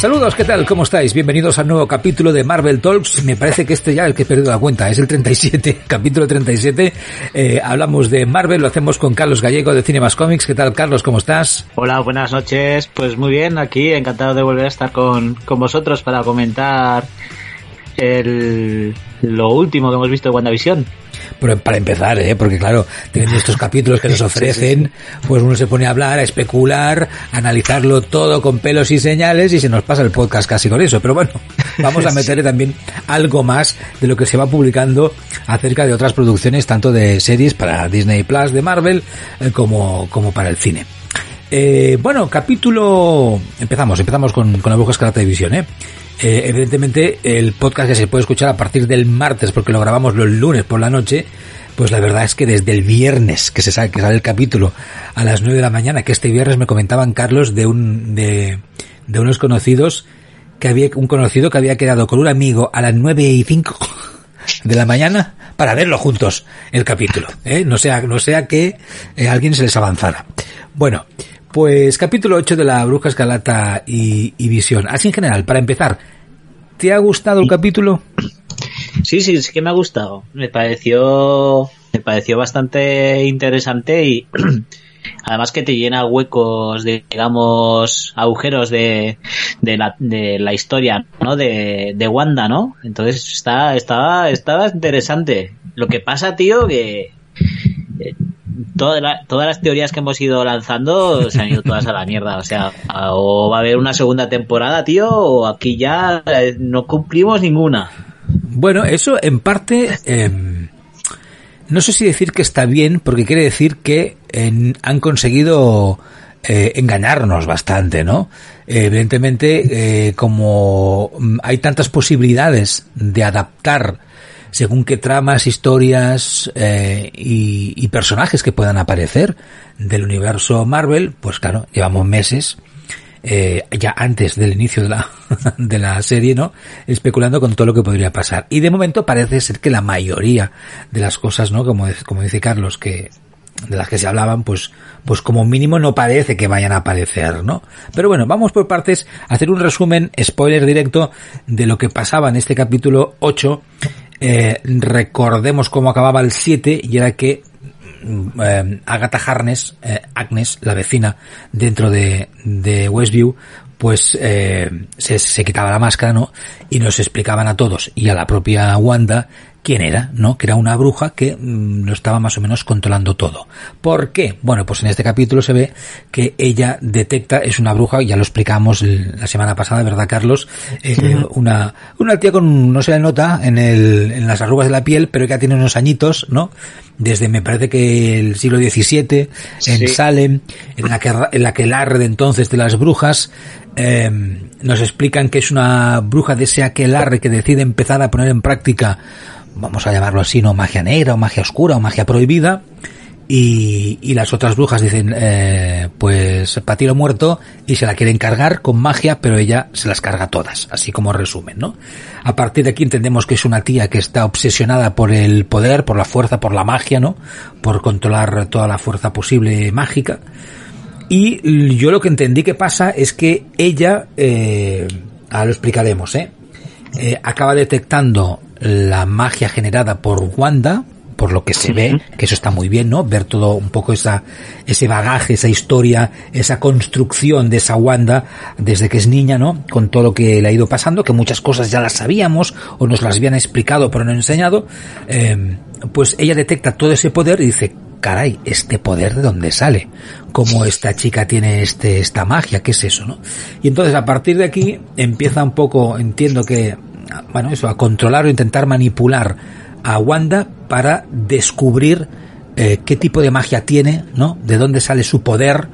Saludos, ¿qué tal? ¿Cómo estáis? Bienvenidos al nuevo capítulo de Marvel Talks. Me parece que este ya el que he perdido la cuenta, es el 37, capítulo 37. Eh, hablamos de Marvel, lo hacemos con Carlos Gallego de Cinemas Comics. ¿Qué tal, Carlos? ¿Cómo estás? Hola, buenas noches. Pues muy bien, aquí encantado de volver a estar con, con vosotros para comentar el, lo último que hemos visto de WandaVision. Pero para empezar, ¿eh? porque claro, tienen estos capítulos que nos ofrecen, pues uno se pone a hablar, a especular, a analizarlo todo con pelos y señales y se nos pasa el podcast casi con eso. Pero bueno, vamos a meterle también algo más de lo que se va publicando acerca de otras producciones, tanto de series para Disney Plus de Marvel eh, como, como para el cine. Eh, bueno, capítulo... Empezamos, empezamos con, con la Bruja Escarlata División, ¿eh? Eh, evidentemente el podcast ya se puede escuchar a partir del martes porque lo grabamos los lunes por la noche. Pues la verdad es que desde el viernes que se sale, que sale el capítulo a las 9 de la mañana, que este viernes me comentaban Carlos de un de, de unos conocidos que había un conocido que había quedado con un amigo a las 9 y 5 de la mañana para verlo juntos el capítulo, ¿eh? no sea no sea que eh, alguien se les avanzara. Bueno, pues capítulo 8 de la Bruja Escarlata y, y, Visión. Así en general, para empezar, ¿te ha gustado el capítulo? Sí, sí, sí que me ha gustado. Me pareció, me pareció bastante interesante y además que te llena huecos, de, digamos, agujeros de, de, la, de la historia, ¿no? De, de Wanda, ¿no? Entonces está, está interesante. Lo que pasa, tío, que todas las teorías que hemos ido lanzando se han ido todas a la mierda. O sea, o va a haber una segunda temporada, tío, o aquí ya eh, no cumplimos ninguna. Bueno, eso en parte, eh, no sé si decir que está bien, porque quiere decir que eh, han conseguido eh, engañarnos bastante, ¿no? evidentemente, como hay tantas posibilidades de adaptar según qué tramas, historias eh, y, y, personajes que puedan aparecer del universo Marvel, pues claro, llevamos meses, eh, ya antes del inicio de la, de la serie, ¿no? Especulando con todo lo que podría pasar. Y de momento parece ser que la mayoría de las cosas, ¿no? Como, como dice Carlos, que de las que se hablaban, pues, pues como mínimo no parece que vayan a aparecer, ¿no? Pero bueno, vamos por partes a hacer un resumen, spoiler directo, de lo que pasaba en este capítulo 8 eh, recordemos cómo acababa el 7 y era que mm, eh, Agatha Harness, eh, Agnes, la vecina dentro de, Westview, pues se, se quitaba la máscara, ¿no? Y nos explicaban a todos y a la propia Wanda quién era, ¿no? Que era una bruja que mmm, lo estaba más o menos controlando todo. ¿Por qué? Bueno, pues en este capítulo se ve que ella detecta, es una bruja, ya lo explicamos la semana pasada, ¿verdad, Carlos? Eh, sí. Una, una tía con, no se le nota en el, en las arrugas de la piel, pero que ya tiene unos añitos, ¿no? Desde, me parece que el siglo XVII, en sí. Salem, en la que, en la que el arre de entonces de las brujas, eh, nos explican que es una bruja de ese aquelarre que decide empezar a poner en práctica vamos a llamarlo así, no magia negra o magia oscura o magia prohibida. Y, y las otras brujas dicen, eh, pues patiro muerto y se la quieren cargar con magia, pero ella se las carga todas, así como resumen, ¿no? A partir de aquí entendemos que es una tía que está obsesionada por el poder, por la fuerza, por la magia, ¿no? Por controlar toda la fuerza posible mágica. Y yo lo que entendí que pasa es que ella, eh, ahora lo explicaremos, ¿eh? eh acaba detectando la magia generada por Wanda, por lo que se ve, que eso está muy bien, ¿no? Ver todo un poco esa, ese bagaje, esa historia, esa construcción de esa Wanda desde que es niña, ¿no? Con todo lo que le ha ido pasando, que muchas cosas ya las sabíamos o nos las habían explicado pero no enseñado, eh, pues ella detecta todo ese poder y dice, caray, este poder de dónde sale, cómo esta chica tiene este, esta magia, qué es eso, ¿no? Y entonces a partir de aquí empieza un poco, entiendo que bueno, eso, a controlar o intentar manipular a Wanda para descubrir eh, qué tipo de magia tiene, ¿no? De dónde sale su poder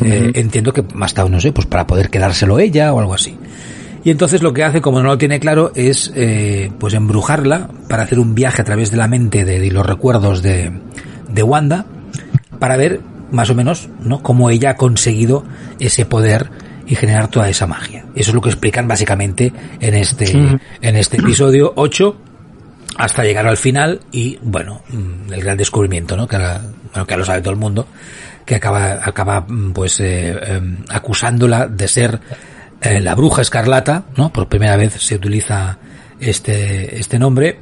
Eh, entiendo que más tarde, no sé, pues para poder quedárselo ella o algo así. Y entonces lo que hace, como no lo tiene claro, es eh, pues embrujarla para hacer un viaje a través de la mente de, los recuerdos de, de Wanda para ver más o menos no cómo ella ha conseguido ese poder y generar toda esa magia. Eso es lo que explican básicamente en este en este episodio 8 hasta llegar al final y bueno, mm, el gran descubrimiento, ¿no? Que bueno, que lo sabe todo el mundo, que acaba acaba mm, pues eh, em, acusándola de ser eh, la bruja escarlata, ¿no? Por primera vez se utiliza este, este nombre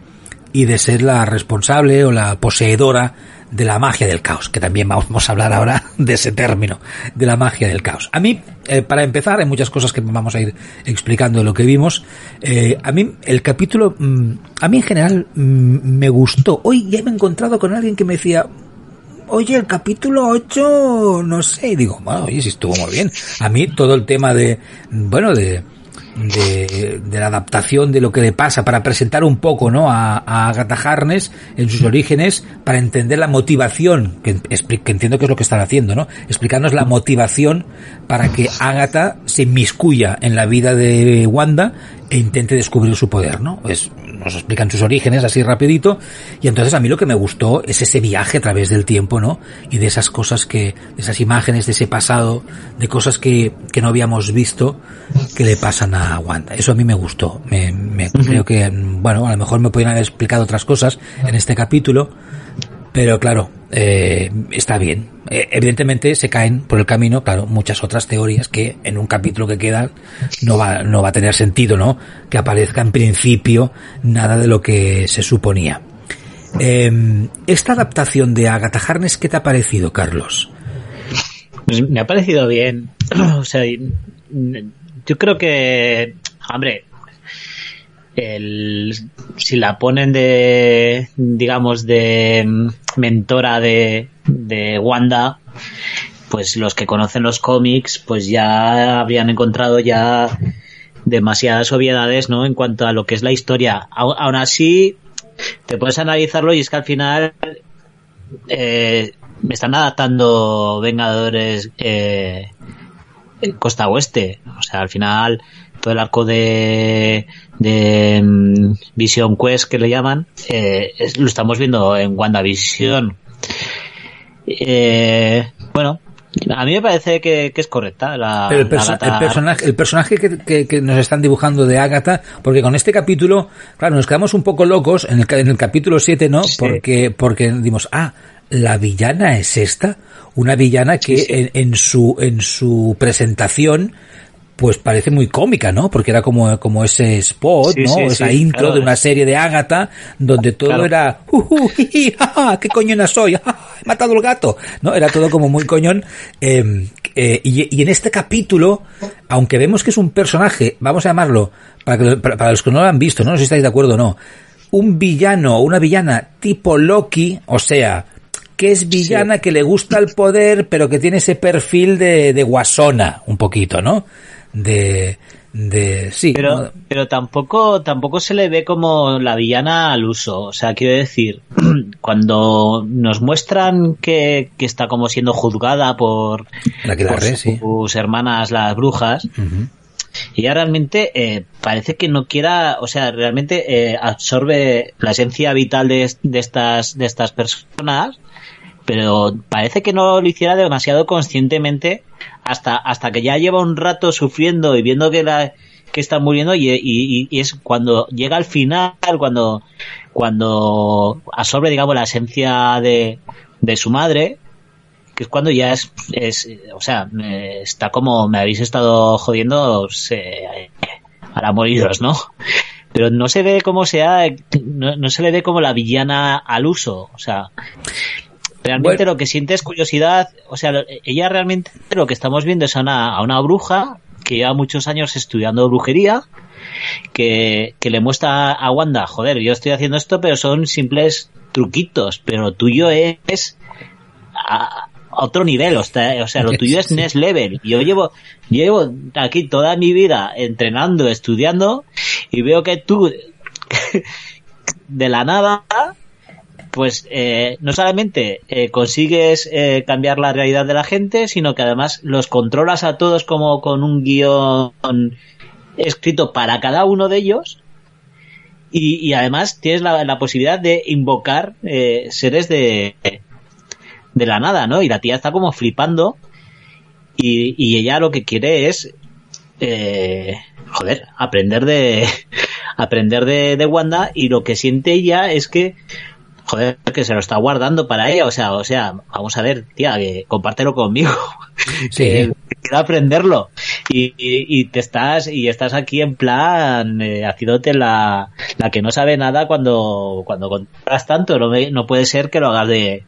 y de ser la responsable o la poseedora de la magia del caos, que también vamos a hablar ahora de ese término, de la magia del caos. A mí, eh, para empezar, hay muchas cosas que vamos a ir explicando de lo que vimos. Eh, a mí, el capítulo, mm, a mí en general mm, me gustó. Hoy ya me he encontrado con alguien que me decía, oye, el capítulo 8, no sé, y digo, bueno, oye, si estuvo muy bien. A mí todo el tema de, bueno, de, de, de, la adaptación de lo que le pasa para presentar un poco no a, Agatha Harness en sus orígenes para entender la motivación que, que, entiendo que es lo que están haciendo no explicarnos la motivación para que Agatha se inmiscuya en la vida de Wanda e intente descubrir su poder no es nos explican sus orígenes así rapidito y entonces a mí lo que me gustó es ese viaje a través del tiempo, ¿no? Y de esas cosas que, de esas imágenes, de ese pasado, de cosas que, que no habíamos visto que le pasan a Wanda. Eso a mí me gustó. Me, me creo que, bueno, a lo mejor me podrían haber explicado otras cosas en este capítulo, pero claro, eh, está bien. Eh, evidentemente se caen por el camino, claro, muchas otras teorías que en un capítulo que queda no va, no va a tener sentido, ¿no? Que aparezca en principio nada de lo que se suponía. Eh, esta adaptación de Agatha Harness, ¿qué te ha parecido, Carlos? Pues me ha parecido bien. o sea, yo creo que, hombre, el, si la ponen de, digamos, de mentora de, de Wanda, pues los que conocen los cómics, pues ya habrían encontrado ya demasiadas obviedades, ¿no? En cuanto a lo que es la historia. Aún así, te puedes analizarlo y es que al final eh, me están adaptando Vengadores eh, Costa Oeste. O sea, al final todo el arco de, de um, Vision Quest que le llaman, eh, lo estamos viendo en WandaVision. Eh, bueno, a mí me parece que, es correcta la, el, personaje, el personaje que, nos están dibujando de Agatha, porque con este capítulo, claro, nos quedamos un poco locos en el, en el capítulo 7, ¿no? Porque, porque dimos, ah, la villana es esta, una villana que En, en, su, en su presentación pues parece muy cómica, ¿no? Porque era como, como ese spot, ¿no? Esa intro de una serie de Ágata, donde todo era, uh, uh, ¡qué coñona soy! he matado el gato! ¿No? Era todo como muy coñón. Em, eh, y, y, en este capítulo, aunque vemos que es un personaje, vamos a llamarlo, para, para, los que no lo han visto, ¿no? No sé si estáis de acuerdo o no, un villano o una villana tipo Loki, o sea, que es villana, que le gusta el poder, pero que tiene ese perfil de, de guasona, un poquito, ¿no? De, de sí. Pero pero tampoco tampoco se le ve como la villana al uso. O sea quiero decir cuando nos muestran que, que está como siendo juzgada por, sus hermanas las brujas ella realmente eh, parece que no quiera o sea realmente eh, absorbe la esencia vital de, de estas de estas personas pero parece que no lo hiciera demasiado conscientemente hasta, hasta que ya lleva un rato sufriendo y viendo que la que está muriendo y, es cuando llega al final, cuando, cuando absorbe, digamos, la esencia de, de su madre, que es cuando ya es, es o sea, está como me habéis estado jodiendo se, para moriros, ¿no? Pero no se ve como sea, no, no se le ve como la villana al uso, o sea, Realmente lo que siente es curiosidad, o sea, ella realmente lo que estamos viendo es a una, a una bruja que lleva muchos años estudiando brujería, que, que le muestra a Wanda, joder, yo estoy haciendo esto, pero son simples truquitos, pero tuyo es a, otro nivel, o sea, o sea, lo tuyo es next level. Yo llevo, llevo aquí toda mi vida entrenando, estudiando, y veo que tú, de la nada, pues eh, no solamente eh, consigues eh, cambiar la realidad de la gente, sino que además los controlas a todos como con un guion escrito para cada uno de ellos. Y, además tienes la, posibilidad de invocar seres de, de la nada, ¿no? Y la tía está como flipando. Y, y ella lo que quiere es joder, aprender de aprender de, de, Wanda y lo que siente ella es que joder, que se lo está guardando para ella, o sea, o sea, vamos a ver, tía, que compártelo conmigo. Sí. quiero aprenderlo. Y, y, te estás, y estás aquí en plan, eh, haciéndote la, la que no sabe nada cuando, cuando controlas tanto, no, no puede ser que lo hagas de,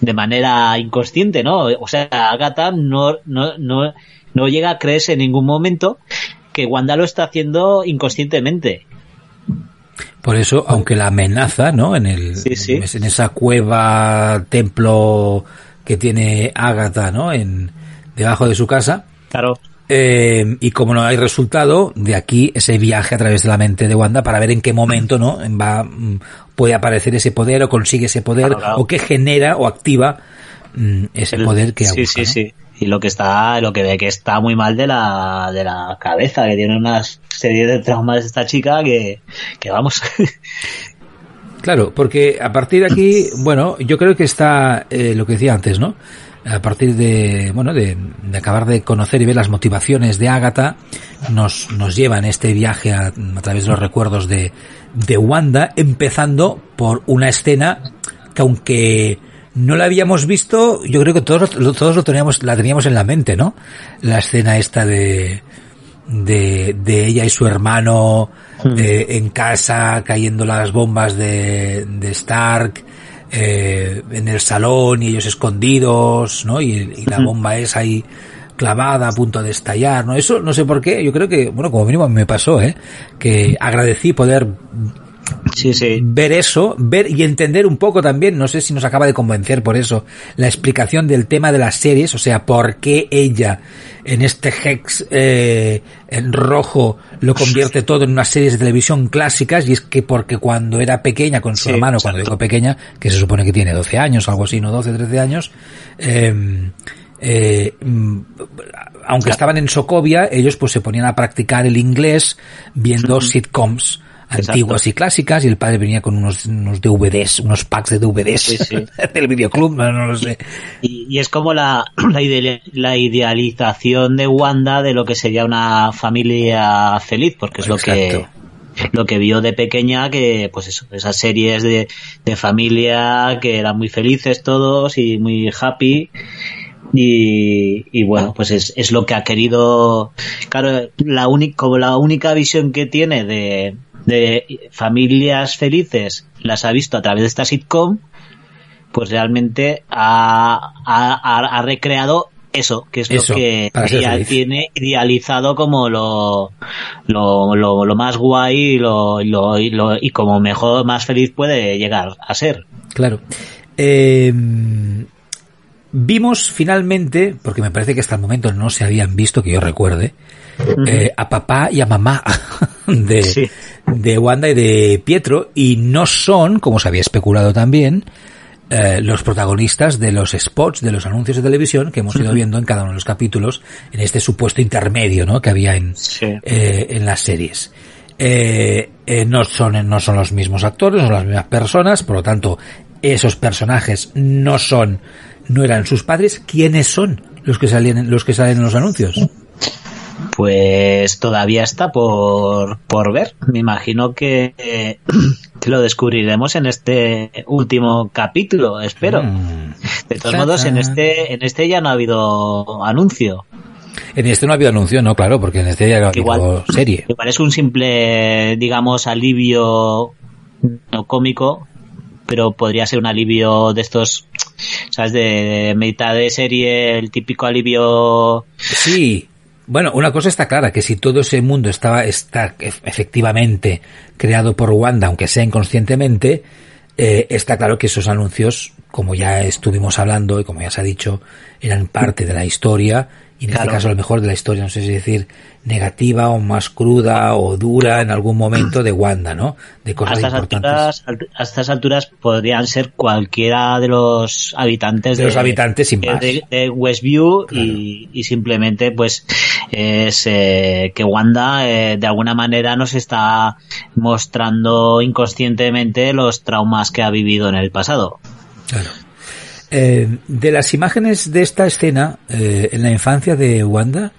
de manera inconsciente, ¿no? O sea, Agatha no, no, no, no llega a creerse en ningún momento que Wanda lo está haciendo inconscientemente. Por eso, aunque la amenaza, ¿no? En el, en esa cueva, templo que tiene Agatha, ¿no? En, debajo de su casa. Claro. Eh, y como no hay resultado, de aquí ese viaje a través de la mente de Wanda para ver en qué momento, ¿no? Va, mm, puede aparecer ese poder o consigue ese poder o qué genera o activa mm, ese poder que Sí, sí, sí y lo que está lo que ve que está muy mal de la de la cabeza que tiene una serie de traumas esta chica que, que vamos. Claro porque a partir de aquí bueno yo creo que está eh, lo que decía antes no a partir de bueno de, acabar de conocer y ver las motivaciones de Agatha nos nos lleva en este viaje a, a través de los recuerdos de de Wanda empezando por una escena que aunque no la habíamos visto, yo creo que todos, todos lo teníamos, la teníamos en la mente, ¿no? La escena esta de, de, de ella y su hermano hmm. eh, en casa cayendo las bombas de, de Stark, eh, en el salón y ellos escondidos, ¿no? Y, la hmm. bomba es ahí clavada a punto de estallar, ¿no? Eso no sé por qué, yo creo que, bueno, como mínimo me pasó, ¿eh? Que agradecí poder Sí, sí. ver eso, ver y entender un poco también, no sé si nos acaba de convencer por eso, la explicación del tema de las series, o sea, por qué ella en este Hex eh, en rojo lo convierte todo en unas series de televisión clásicas y es que porque cuando era pequeña con su hermano, cuando digo pequeña, que se supone que tiene 12 años o algo así, no 12, 13 años, em, eh, mm, aunque estaban en Socovia, ellos pues se ponían a practicar el inglés viendo sitcoms antiguas y clásicas y el padre venía con unos, unos DVDs, unos packs de DVDs del videoclub, no, no lo sé. Y, es como la, la, idealización de Wanda de lo que sería una familia feliz, porque es lo que lo que vio de pequeña que pues eso, esas series de, de familia que eran muy felices todos y muy happy y, y, bueno, pues es, es, lo que ha querido. Claro, la única, como la única visión que tiene de, de familias felices las ha visto a través de esta sitcom, pues realmente ha, ha, recreado eso, que es lo que ella tiene idealizado como lo, lo, lo, más guay y, lo, lo, y, como mejor, más feliz puede llegar a ser. Claro. Eh, vimos finalmente, porque me parece que hasta el momento no se habían visto, que yo recuerde, eh, a papá y a mamá de, de Wanda y de Pietro y no son, como se había especulado también, eh, los protagonistas de los spots, de los anuncios de televisión que hemos ido viendo en cada uno de los capítulos, en este supuesto intermedio ¿no? que había en, eh, en las series. Eh, eh, no, son, no son los mismos actores, no son las mismas personas, por lo tanto, esos personajes no son, no eran sus padres. ¿Quiénes son los que salen, los que salen en los anuncios? Pues todavía está por, por ver. Me imagino que, que lo descubriremos en este último capítulo, espero. Mm. De todos modos, en este, en este ya no ha habido anuncio. En este no ha habido anuncio, no, claro, porque en este ya ha habido igual, serie. Igual es un simple, digamos, alivio no cómico, pero podría ser un alivio de estos, ¿sabes? De, de mitad de serie, el típico alivio. Sí, bueno, una cosa está clara, que si todo ese mundo estaba, está efectivamente creado por Wanda, aunque sea inconscientemente, eh, está claro que esos anuncios, como ya estuvimos hablando y como ya se ha dicho, eran parte de la historia y en este caso a lo mejor de la historia, no sé si decir negativa o más cruda o dura en algún momento de Wanda, ¿no? De cosas a importantes. Alturas, a estas alturas podrían ser cualquiera de los habitantes de, los habitantes sin más. de, Westview y, y, simplemente pues es eh, que Wanda eh, de alguna manera nos está mostrando inconscientemente los traumas que ha vivido en el pasado. Claro. Eh, de las imágenes de esta escena eh, en la infancia de Wanda,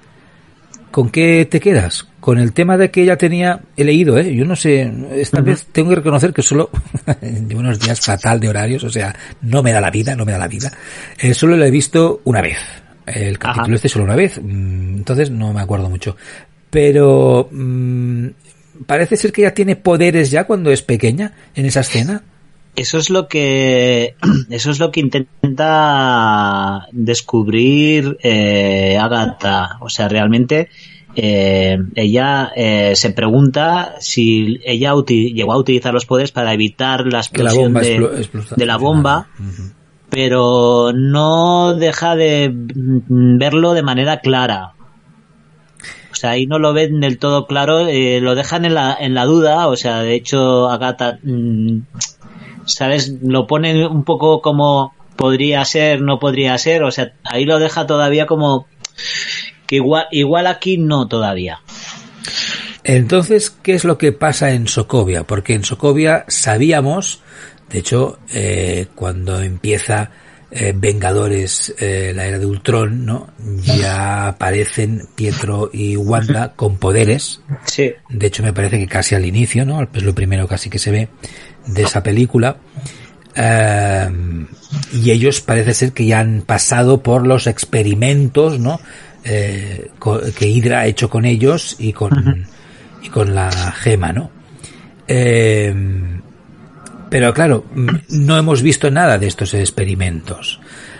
¿con qué te quedas? Con el tema de que ella tenía, he leído, ¿eh? yo no sé, esta vez tengo que reconocer que solo, llevo unos días fatal de horarios, o sea, no me da la vida, no me da la vida, eh, solo lo he visto una vez, el capítulo este solo una vez, mm, entonces no me acuerdo mucho, pero mm, parece ser que ella tiene poderes ya cuando es pequeña en esa escena eso es lo que eso es lo que intenta descubrir eh, Agatha. O sea realmente eh, ella eh, se pregunta si ella llegó a utilizar los poderes para evitar la explosión de, la bomba pero no deja de verlo de manera clara. O sea, ahí no lo ven del todo claro, eh, lo dejan en la, en la duda, o sea, de hecho Agatha mm, ¿sabes? Lo pone un poco como podría ser, no podría ser, o sea, ahí lo deja todavía como que igual, igual aquí no todavía. Entonces, ¿qué es lo que pasa en Sokovia? Porque en Sokovia sabíamos, de hecho, eh, cuando empieza eh, Vengadores, eh, la era de Ultron, ¿no? Ya aparecen Pietro y Wanda con poderes. Sí. De hecho, me parece que casi al inicio, ¿no? Es lo primero casi que se ve de esa película. Eh, y ellos parece ser que ya han pasado por los experimentos, ¿no? Eh, que Hydra ha hecho con ellos y con, y con la gema, ¿no? Eh, pero claro, no hemos visto nada de estos experimentos.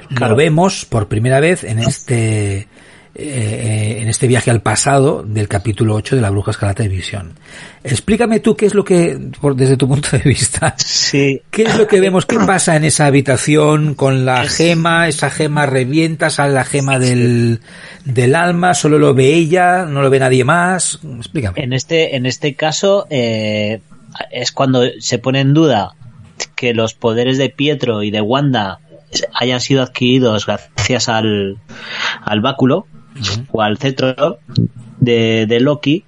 Lo vemos por primera vez en este eh, en este viaje al pasado del capítulo 8 de la Bruja Escarlata de Visión. Explícame tú qué es lo que, por, desde tu punto de vista, sí. qué es lo que vemos, qué pasa en esa habitación con la gema, esa gema revienta, sale la gema del, del alma, solo lo ve ella, no lo ve nadie más. Explícame. En este, en este caso, eh, es cuando se pone en duda que los poderes de Pietro y de Wanda hayan sido adquiridos gracias al, al báculo o al cetro de, Loki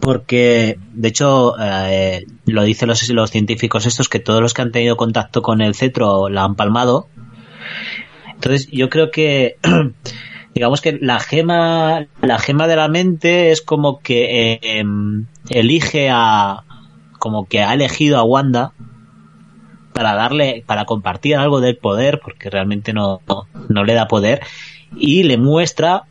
porque de hecho eh, lo dicen los, los científicos estos que todos los que han tenido contacto con el cetro la han palmado. Entonces yo creo que digamos que la gema la gema de la mente es como que em, elige a como que ha elegido a Wanda para darle para compartir algo del poder porque realmente no, no le da poder y le muestra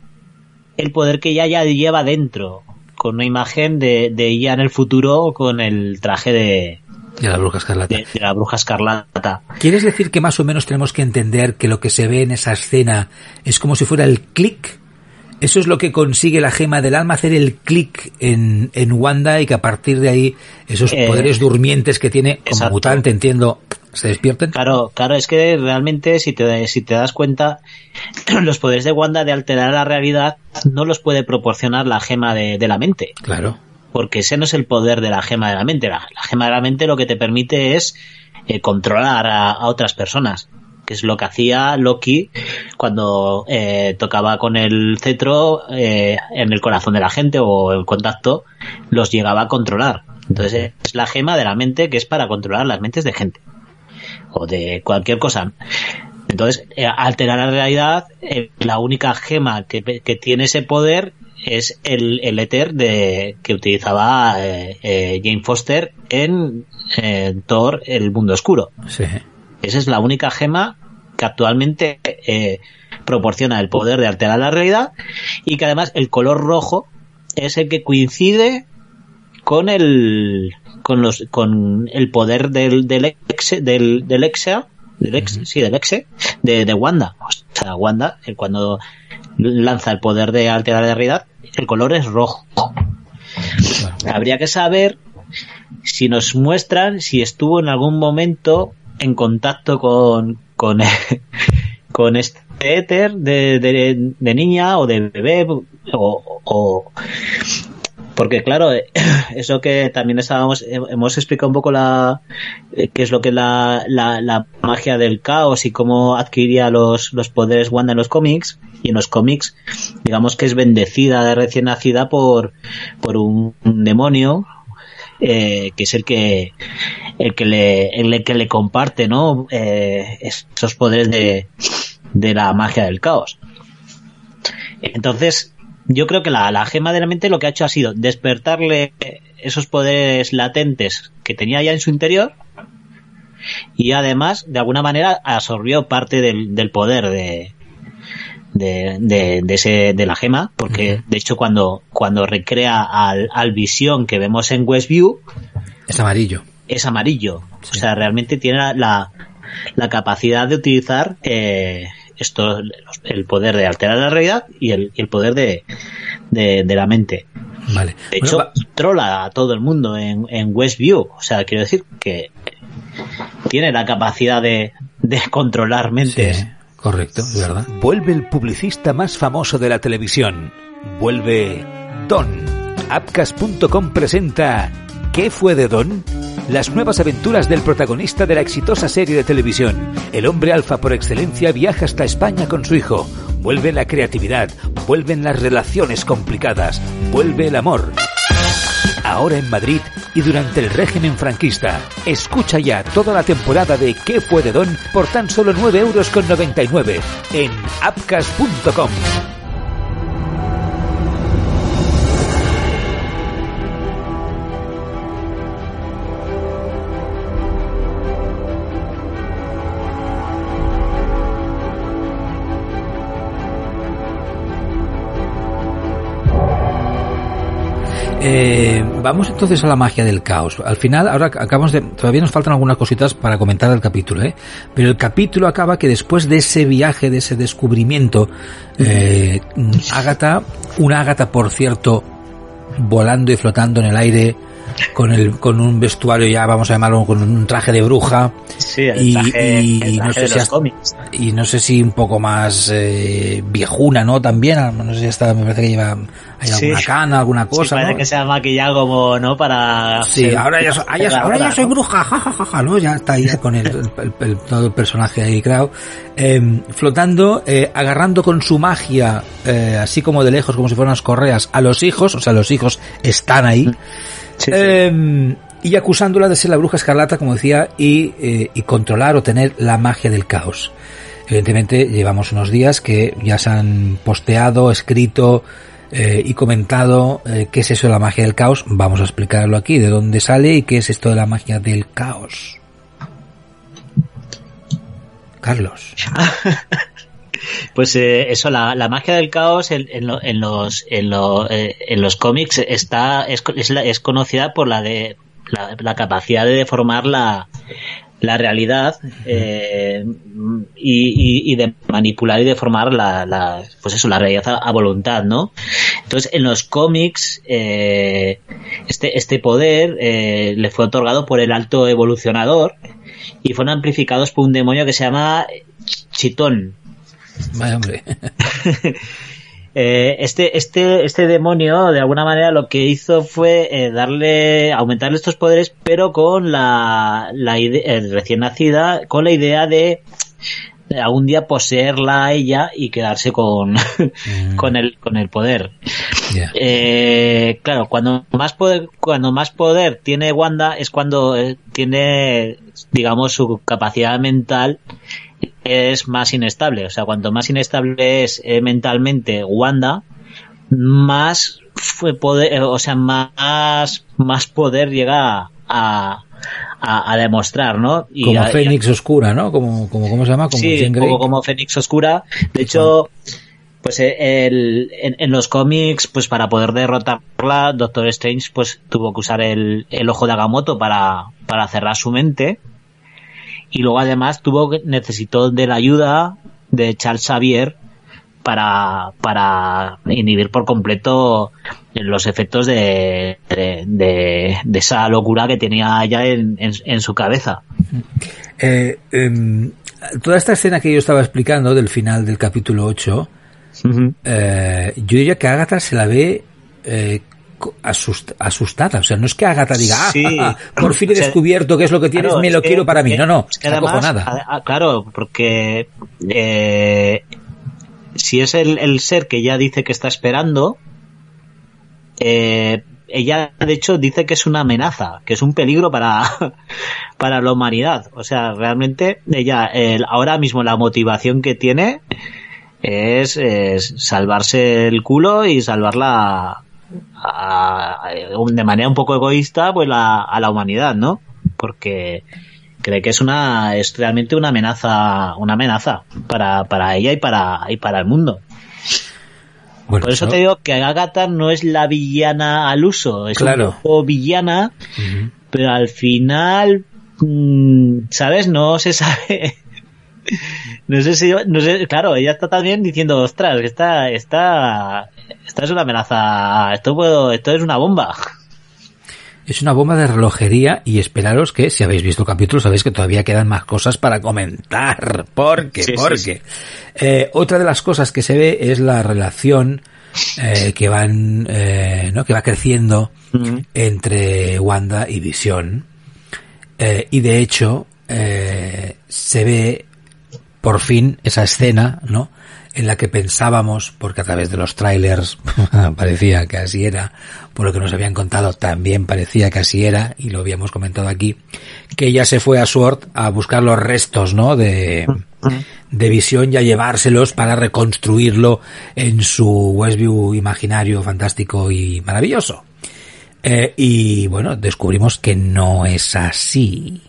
el poder que ella ya lleva dentro, con una imagen de, de ella en el futuro con el traje de, de la bruja escarlata. De, la bruja escarlata. ¿Quieres decir que más o menos tenemos que entender que lo que se ve en esa escena es como si fuera el clic? Eso es lo que consigue la gema del alma, hacer el clic en, en Wanda y que a partir de ahí esos eh, poderes durmientes que tiene como mutante, entiendo, se despierten. Claro, claro, es que realmente si te, si te das cuenta, los poderes de Wanda de alterar la realidad no los puede proporcionar la gema de, la mente. Claro. Porque ese no es el poder de la gema de la mente. La, gema de la mente lo que te permite es eh, controlar a, otras personas que es lo que hacía Loki cuando eh, tocaba con el cetro eh, en el corazón de la gente o el contacto, los llegaba a controlar. Entonces es la gema de la mente que es para controlar las mentes de gente o de cualquier cosa. Entonces, eh, alterar la realidad, eh, la única gema que, tiene ese poder es el, el éter de, que utilizaba eh, Jane Foster en Thor, el mundo oscuro. Esa es la única gema que actualmente proporciona el poder de alterar la realidad y que además el color rojo es el que coincide con el con los con el poder del del ex del del exa del ex, sí del exe de, de Wanda. O sea Wanda cuando lanza el poder de alterar la realidad el color es rojo. Habría que saber si nos muestran si estuvo en algún momento en contacto con con con éter de, de, niña o de bebé o, porque claro, eso que también estábamos, hemos explicado un poco la, qué es lo que es la, la, magia del caos y cómo adquiría los, los poderes Wanda en los cómics. Y en los cómics, digamos que es bendecida de recién nacida por, por un, demonio, eh, que es el que el que le el que le comparte no eh, esos poderes de, de la magia del caos entonces yo creo que la, gema de la mente lo que ha hecho ha sido despertarle esos poderes latentes que tenía ya en su interior y además de alguna manera absorbió parte del, poder de, de, ese, de la gema porque de hecho cuando, cuando recrea al, al visión que vemos en Westview es amarillo. es amarillo. O sea realmente tiene la, la, capacidad de utilizar eh, esto, el poder de alterar la realidad y el, poder de, de, la mente. Vale. De hecho, trola a todo el mundo en, en Westview. O sea, quiero decir que tiene la capacidad de, de controlar mentes. correcto, es verdad. Vuelve el publicista más famoso de la televisión. Vuelve Don. Apcas.com presenta ¿Qué fue de Don? Las nuevas aventuras del protagonista de la exitosa serie de televisión. El hombre alfa por excelencia viaja hasta España con su hijo. Vuelve la creatividad, vuelven las relaciones complicadas, vuelve el amor. Ahora en Madrid y durante el régimen franquista. Escucha ya toda la temporada de ¿Qué fue de Don? por tan solo 9,99 euros en apcas.com. Eh, vamos entonces a la magia del caos. Al final, ahora acabamos de, todavía nos faltan algunas cositas para comentar el capítulo, ¿eh? Pero el capítulo acaba que después de ese viaje, de ese descubrimiento, eh, Agatha, una Agatha, por cierto, volando y flotando en el aire, con el con un vestuario ya vamos a llamarlo con un traje de bruja. Y, no sé si y no sé si un poco más eh, viejuna no también no sé si hasta me parece que lleva alguna cana alguna cosa parece que se ha maquillado como no para sí ahora ya, ahora ya soy bruja jajaja no ya está ahí con el, todo el personaje ahí claro em, flotando eh, agarrando con su magia eh, así como de lejos como si fueran las correas a los hijos o sea los hijos están ahí. mm. Em, y acusándola de ser la bruja escarlata, como decía, y, eh, y, controlar o tener la magia del caos. Evidentemente llevamos unos días que ya se han posteado, escrito eh, y comentado eh, qué es eso de la magia del caos. Vamos a explicarlo aquí, de dónde sale y qué es esto de la magia del caos. Carlos. Pues eh, eso, la, la, magia del caos en, en, los, en, eh, en los cómics está es, es, conocida por la de la, capacidad de deformar la, la realidad eh, y, y, de manipular y deformar la, la, pues eso la realidad a, voluntad no entonces en los cómics eh, este este poder eh, le fue otorgado por el alto evolucionador y fueron amplificados por un demonio que se llama Chitón hombre. Eh, este, este, este demonio, de alguna manera, lo que hizo fue eh, darle, aumentarle estos poderes, pero con la, la idea, recién nacida, con la idea de, algún día poseerla a ella y quedarse con, mm. con el, con el poder. Eh, claro, cuando más poder, cuando más poder tiene Wanda es cuando tiene, digamos, su capacidad mental es más inestable. O sea, cuanto más inestable es eh, mentalmente Wanda, más poder, eh, o sea, más, más poder llega a, a, demostrar, ¿no? Y como Fénix Oscura, ¿no? Como, como, ¿cómo se llama? Como sí, como, como Fénix Oscura. De hecho, pues eh, el, en, los cómics, pues para poder derrotarla, Doctor Strange pues tuvo que usar el, el ojo de Agamotto para, para cerrar su mente y luego además tuvo necesitó de la ayuda de Charles Xavier para, para inhibir por completo los efectos de, de, esa locura que tenía ya en, en, su cabeza. Eh, em, toda esta escena que yo estaba explicando del final del capítulo 8, eh, yo diría que Agatha se la ve asustada. O sea, no es que Agatha diga, ah, por fin he descubierto qué es lo que tienes, me lo quiero para mí. No, no, es que además, nada. claro, porque eh, si es el, ser que ya dice que está esperando, eh, ella de hecho dice que es una amenaza, que es un peligro para, para la humanidad. O sea, realmente ella el, ahora mismo la motivación que tiene es, es salvarse el culo y de manera un poco egoísta pues la, a la humanidad, ¿no? Porque cree que es una es realmente una amenaza una amenaza para, para ella y para y para el mundo. Por eso te digo que Agatha no es la villana al uso, es un poco villana, pero al final, mm, ¿sabes? No se sabe. no sé si, no sé, claro, ella está también diciendo, ostras, está, está, esta es una amenaza, esto puedo, esto es una bomba. Es una bomba de relojería y esperaros que si habéis visto el capítulo sabéis que todavía quedan más cosas para comentar. Porque, qué? porque eh, otra de las cosas que se ve es la relación eh, que van, eh, ¿no? que va creciendo entre Wanda y Visión. y de hecho se ve por fin esa escena, ¿no? En la que pensábamos, porque a través de los trailers parecía que así era, por lo que nos habían contado también parecía que así era, y lo habíamos comentado aquí, que ella se fue a Sword a buscar los restos, ¿no? De, de visión y a llevárselos para reconstruirlo en su Westview imaginario fantástico y maravilloso. Eh, y bueno, descubrimos que no es así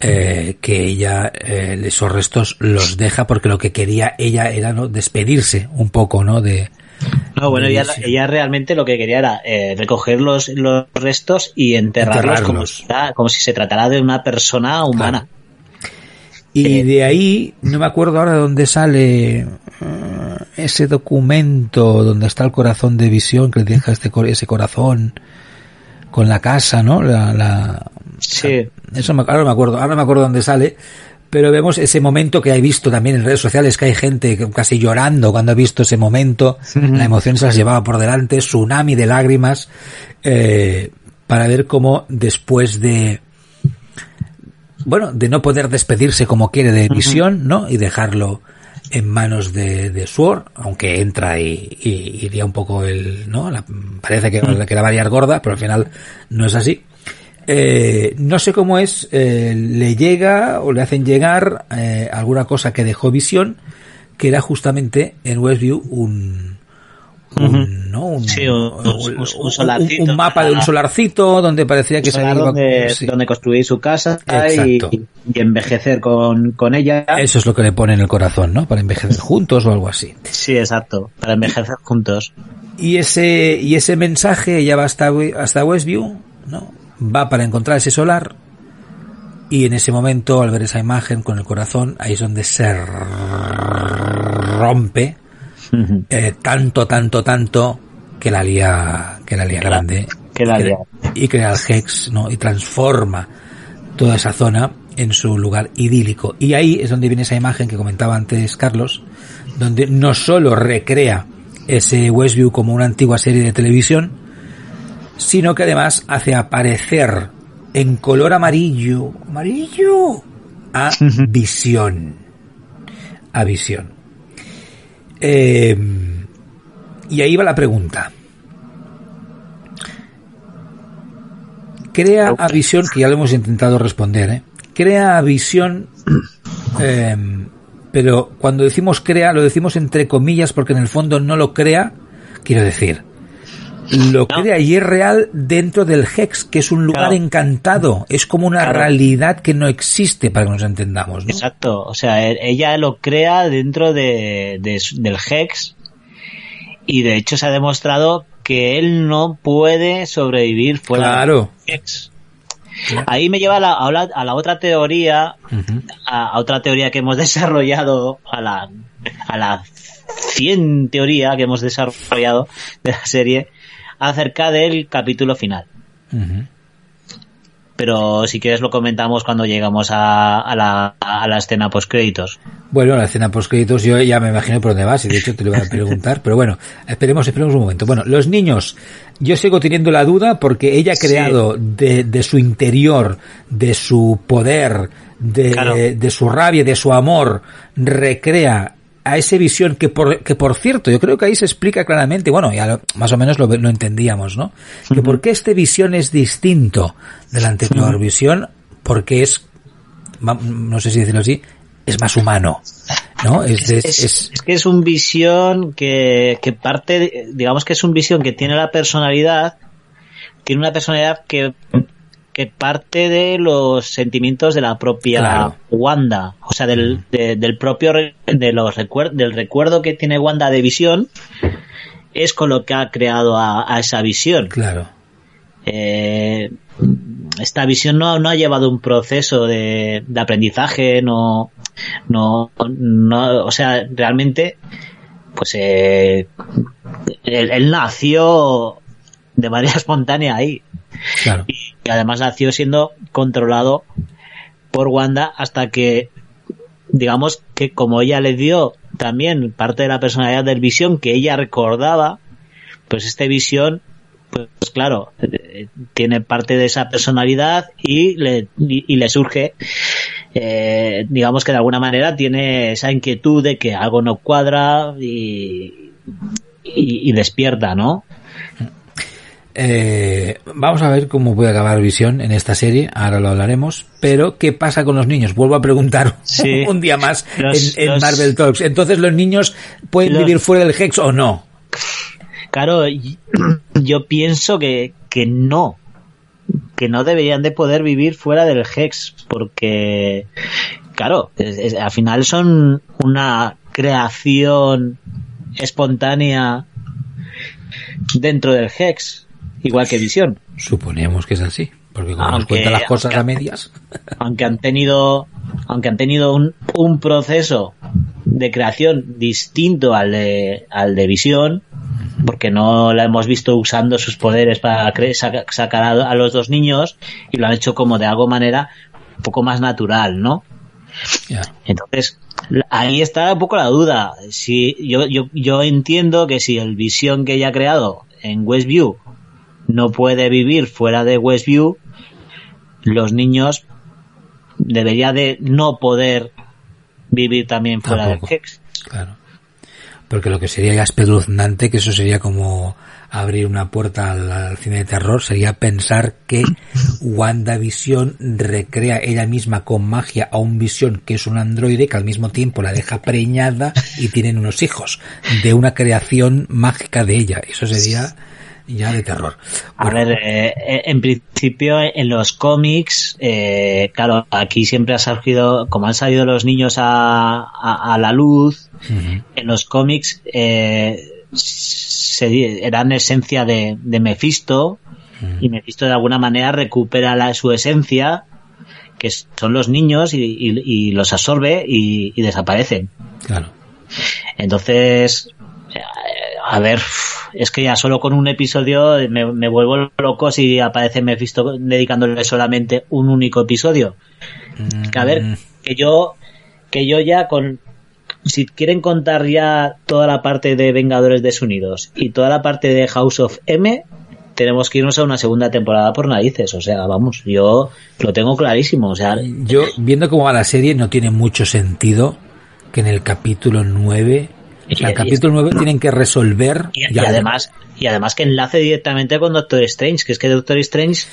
eh, que ella eh, esos restos los deja porque lo que quería ella era no despedirse un poco no de no bueno ella, ella, realmente lo que quería era eh, recoger los, los restos y enterrarlos, Como, si, como, si, se tratara de una persona humana. Y de ahí no me acuerdo ahora de dónde sale ese documento donde está el corazón de visión que deja este ese corazón con la casa no la, la Sí. Eso me, ahora me acuerdo, ahora me acuerdo dónde sale, pero vemos ese momento que he visto también en redes sociales, que hay gente casi llorando cuando ha visto ese momento, la emoción se las llevaba por delante, tsunami de lágrimas, eh, para ver cómo después de, bueno, de no poder despedirse como quiere de visión, ¿no? Y dejarlo en manos de, de Sword, aunque entra y, y iría un poco el, ¿no? parece que, que la variar gorda, pero al final no es así. Eh, no sé cómo es, eh, le llega o le hacen llegar eh, alguna cosa que dejó visión, que era justamente en Westview un, un, ¿no? un, un, mapa de un solarcito donde parecía que se donde, donde construir su casa y, y, envejecer con, con ella. Eso es lo que le pone en el corazón, ¿no? Para envejecer juntos o algo así. Sí, exacto, para envejecer juntos. Y ese, y ese mensaje ya va hasta, hasta Westview, ¿no? Va para encontrar ese solar y en ese momento, al ver esa imagen con el corazón, ahí es donde se rompe eh, tanto, tanto, tanto que la lía, que la lía grande que la lía. y crea el Hex, ¿no? Y transforma toda esa zona en su lugar idílico. Y ahí es donde viene esa imagen que comentaba antes Carlos, donde no solo recrea ese Westview como una antigua serie de televisión, sino que además hace aparecer en color amarillo, amarillo, a visión. A visión. Eh, y ahí va la pregunta. Crea a visión, que ya lo hemos intentado responder, ¿eh? crea a visión, eh, pero cuando decimos crea, lo decimos entre comillas porque en el fondo no lo crea, quiero decir, lo crea y es real dentro del Hex, que es un lugar encantado. Es como una realidad que no existe para que nos entendamos. Exacto. O sea, e-, ella lo crea dentro de, del Hex y de hecho se ha demostrado que él no puede sobrevivir fuera del Hex. Ahí me lleva a la, a la, otra teoría, a, otra teoría que hemos desarrollado, a la, a la 100 teoría que hemos desarrollado de la serie, acerca del capítulo final. pero si quieres lo comentamos cuando llegamos a, a la, a la escena post créditos. Bueno, la escena post créditos yo ya me imagino por dónde vas y de hecho te lo voy a preguntar, pero bueno, esperemos, esperemos un momento. Bueno, los niños, yo sigo teniendo la duda porque ella ha creado de, de su interior, de su poder, de, Claro. de su rabia, de su amor, recrea a esa visión que por, que por cierto, yo creo que ahí se explica claramente, bueno, ya lo- más o menos lo, lo entendíamos, ¿no? Que por qué este visión es distinto de la anterior visión, porque es, no sé si decirlo así, es más humano, ¿no? Es, de- Es, es- es que es un visión que, que parte, digamos que es un visión que tiene la personalidad, tiene una personalidad que, que parte de los sentimientos de la propia Claro. Wanda, o sea, del, de- del propio, de los recuer- del recuerdo que tiene Wanda de visión, es con lo que ha creado a, a esa visión. claro, Eh, esta visión no, no ha llevado un proceso de, de aprendizaje, no, no, no, o sea, realmente, pues eh, él, él nació de manera espontánea ahí y además nació siendo controlado por Wanda hasta que digamos que como ella le dio también parte de la personalidad del visión que ella recordaba pues este visión pues claro eh, tiene parte de esa personalidad y le y, le surge eh, digamos que de alguna manera tiene esa inquietud de que algo no cuadra y, y despierta no Eh, vamos a ver cómo puede acabar Visión en esta serie, ahora lo hablaremos, pero ¿qué pasa con los niños? Vuelvo a preguntar Sí. un día más Los- en, en los- Marvel Talks. Entonces, ¿los niños pueden Los- vivir fuera del Hex o no? Claro, yo pienso que, que no, que no deberían de poder vivir fuera del Hex, porque, claro, es- es- al final son una creación espontánea dentro del Hex, igual que Visión. Suponemos que es así, porque como nos Aunque- cuenta las cosas aunque- a medias. aunque han tenido aunque han tenido un, un proceso de creación distinto al de al de visión porque no la hemos visto usando sus poderes para saca- sacar a, a los dos niños y lo han hecho como de algo manera un poco más natural no entonces ahí está un poco la duda si yo yo yo entiendo que si el visión que ella ha creado en Westview no puede vivir fuera de Westview los niños debería de no poder vivir también fuera Tampoco. del Hex. Claro. Porque lo que sería ya espeluznante, que eso sería como abrir una puerta al, al cine de terror, sería pensar que WandaVision recrea ella misma con magia a un Visión que es un androide que al mismo tiempo la deja preñada y tienen unos hijos de una creación mágica de ella. Eso sería ya de terror. A ver, eh, en principio en los cómics, eh, claro, aquí siempre ha surgido, como han salido los niños a, a, a la luz, en los cómics eh, se, eran esencia de, de Mephisto y Mephisto de alguna manera recupera la, su esencia que son los niños y, y- y los absorbe y, y desaparecen. claro. Entonces, a ver, es que ya solo con un episodio me, me vuelvo loco si aparece Mephisto dedicándole solamente un único episodio. Que a ver, que yo, que yo ya con, si quieren contar ya toda la parte de Vengadores Desunidos y toda la parte de House of M, tenemos que irnos a una segunda temporada por narices. O sea, vamos, yo lo tengo clarísimo. O sea, Yo, viendo cómo va la serie, no tiene mucho sentido que en el capítulo 9, o sea, el Y- capítulo 9 tienen que resolver Y, además, y además que enlace directamente con Doctor Strange, que es que Doctor Strange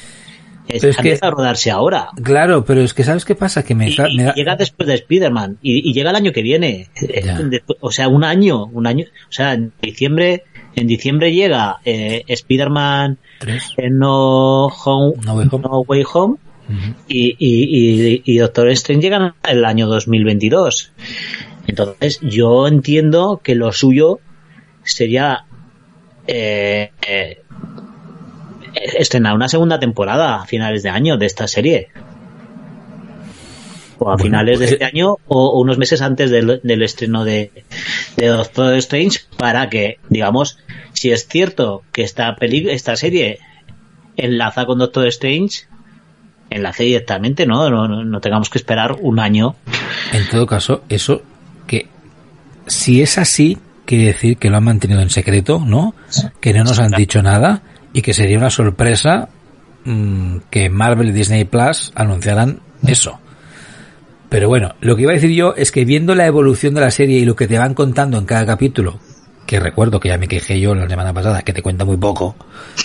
es, es que- a rodarse ahora. Claro, pero es que ¿sabes qué pasa? Que me, Y, da- y me da- llega después de Spider-Man y, y llega el año que viene. Eh, O sea, un año, un año, o sea, en diciembre, en diciembre llega eh, Spider-Man en no, Home- No Way Home. No Way Home y, y, Doctor Strange llegan el año 2022. Entonces, yo entiendo que lo suyo sería eh, eh, estrenar una segunda temporada a finales de año de esta serie. O a Bueno, finales pues- de este año o, o unos meses antes del, del estreno de, de Doctor Strange para que, digamos, si es cierto que esta peli esta serie enlaza con Doctor Strange, enlace directamente, ¿no? No, no, no tengamos que esperar un año. En todo caso, eso si es así, quiere decir que lo han mantenido en secreto, ¿no? Que no nos han dicho nada y que sería una sorpresa mmm, que Marvel y Disney Plus anunciaran eso. Pero bueno, lo que iba a decir yo es que viendo la evolución de la serie y lo que te van contando en cada capítulo, que recuerdo que ya me quejé yo la semana pasada, que te cuenta muy poco,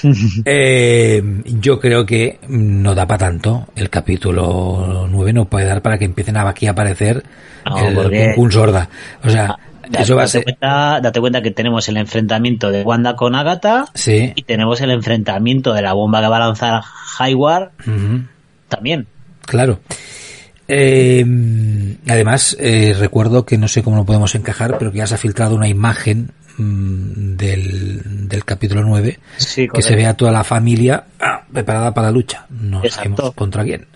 eh, yo creo que no da para tanto. El capítulo 9 no puede dar para que empiecen aquí a aparecer No, el porque- Kun Sorda. O sea, Eso va a date, ser... cuenta, date cuenta que tenemos el enfrentamiento de Wanda con Agatha Sí. y tenemos el enfrentamiento de la bomba que va a lanzar Hayward ujú. también. Claro. Eh, además, eh, recuerdo que no sé cómo lo podemos encajar, pero que ya se ha filtrado una imagen del, del capítulo 9 Sí, que se ve a toda la familia ah, preparada para la lucha. No Exacto. sabemos contra quién.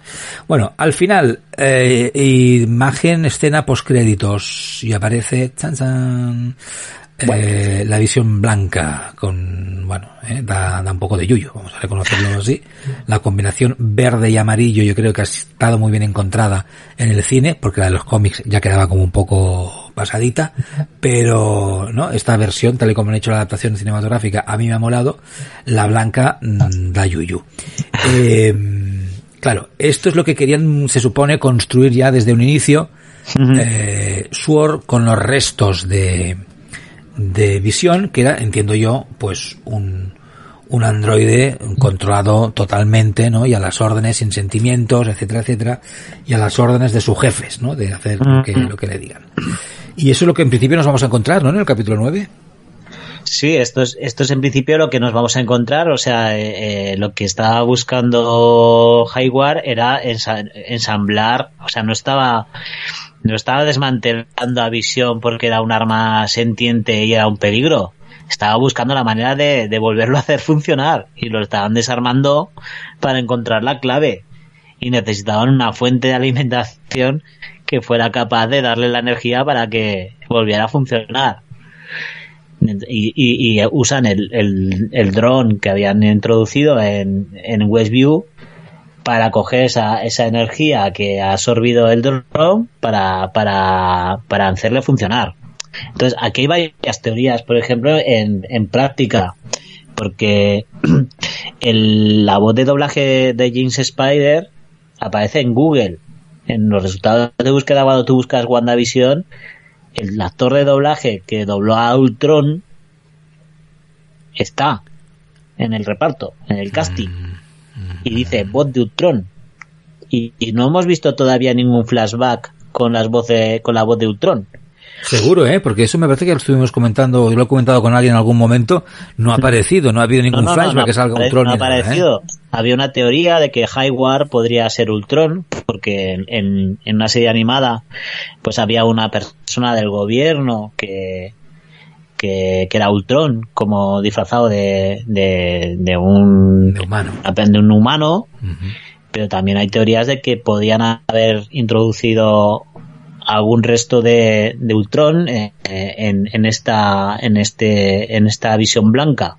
Bueno, al final, eh, imagen, escena postcréditos y aparece chan, chan, eh, la visión blanca con, bueno, eh, da, da un poco de yuyo, vamos a reconocerlo así. La combinación verde y amarillo yo creo que ha estado muy bien encontrada en el cine, porque la de los cómics ya quedaba como un poco pasadita, pero, ¿no? Esta versión, tal y como han hecho la adaptación cinematográfica, a mí me ha molado. La blanca mm, da yuyu. Eh, claro, esto es lo que querían, se supone, construir ya desde un inicio. Eh, Sword con los restos de, de visión, que era, entiendo yo, pues un, un androide controlado totalmente, ¿no? Y a las órdenes, sin sentimientos, etcétera, etcétera, y a las órdenes de sus jefes, ¿no? De hacer lo que, lo que le digan. Y eso es lo que en principio nos vamos a encontrar, ¿no? En el capítulo 9. Sí, esto es, esto es en principio lo que nos vamos a encontrar. O sea, eh, eh, lo que estaba buscando Hayward era ensa- ensamblar, o sea, no estaba, no estaba desmantelando a Visión porque era un arma sentiente y era un peligro. Estaba buscando la manera de, de volverlo a hacer funcionar y lo estaban desarmando para encontrar la clave. Y necesitaban una fuente de alimentación que fuera capaz de darle la energía para que volviera a funcionar y, y- y usan el, el, el dron que habían introducido en, en Westview para coger esa, esa energía que ha absorbido el dron para, para, para hacerle funcionar. Entonces, aquí hay varias teorías, por ejemplo, en, en práctica, porque el, la voz de doblaje de James Spider aparece en Google. En los resultados de búsqueda, cuando tú buscas WandaVision, el actor de doblaje que dobló a Ultron está en el reparto, en el casting, y dice voz de Ultron. Y, y no hemos visto todavía ningún flashback con las voces, con la voz de Ultron. Seguro, ¿eh? Porque eso me parece que lo estuvimos comentando, yo lo he comentado con alguien en algún momento, no ha aparecido, no ha habido ningún No, no, no, flashback no que salga apare- Ultron no ha ¿eh? aparecido. Había una teoría de que Hayward podría ser Ultron, porque en, en- en una serie animada, pues había una persona del gobierno que, que, que era Ultron, como disfrazado de, de, de un, De humano. de un humano, pero también hay teorías de que podían haber introducido algún resto de, de Ultron eh, en, en esta en este en esta visión blanca.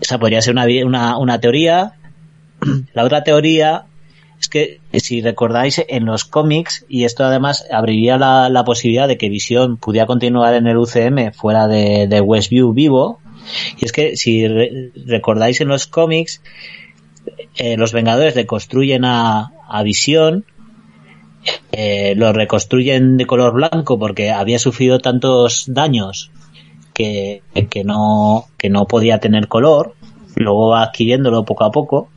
Esa podría ser una, una, una teoría. La otra teoría es que si recordáis en los cómics y esto además abriría la, posibilidad de que Visión pudiera continuar en el UCM fuera de, Westview vivo y es que si re- recordáis en los cómics eh, los Vengadores le construyen a, a Visión, eh, lo reconstruyen de color blanco porque había sufrido tantos daños que, que no que no podía tener color, luego va adquiriéndolo poco a poco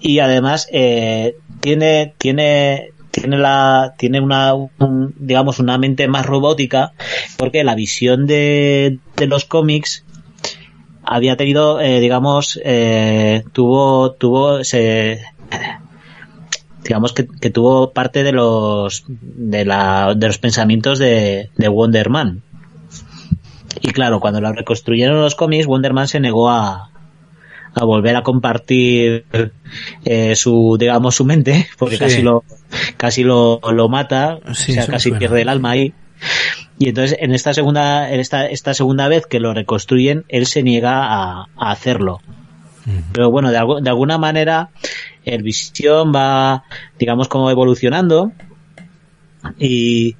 y además eh, tiene tiene tiene la tiene una un- digamos una mente más robótica porque la visión de, de los cómics había tenido, eh, digamos, eh, tuvo, tuvo, se, digamos que, tuvo parte de los, de la, de los pensamientos de, de Wonder Man. Y claro, cuando lo reconstruyeron los cómics, Wonder Man se negó a, a volver a compartir eh, su, digamos, su mente, porque Sí. casi lo, casi lo, lo mata, Sí, o sea, casi pierde el alma ahí. Y entonces en esta segunda, en esta, esta segunda vez que lo reconstruyen, él se niega a, a hacerlo. Pero bueno, de, de alguna manera el Visión va, digamos, como evolucionando y,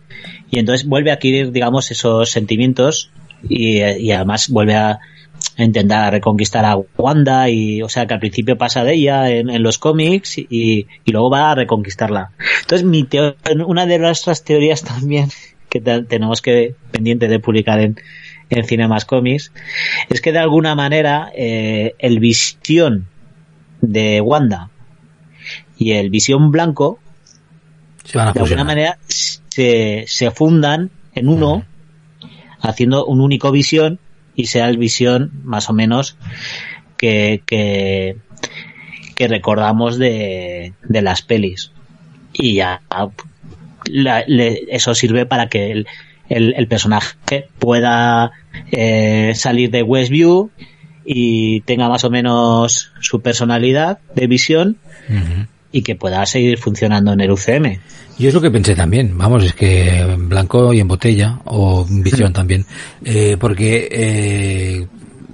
y entonces vuelve a adquirir, digamos, esos sentimientos y, y además vuelve a intentar reconquistar a Wanda y o sea que al principio pasa de ella en, en los cómics y, y, luego va a reconquistarla. Entonces mi una de nuestras teorías también que tenemos que pendiente de publicar en, en Cinemas Comics es que de alguna manera eh, el visión de Wanda y el visión blanco Se van a de alguna manera se, se fundan en uno haciendo un único visión y sea el visión más o menos que, que, que recordamos de, de las pelis. Y ya la- le- eso sirve para que el, el, personaje pueda eh, salir de Westview y tenga más o menos su personalidad de visión. Y que pueda seguir funcionando en el UCM. Yo es lo que pensé también, vamos, es que en blanco y en botella, o en visión también, eh, porque eh,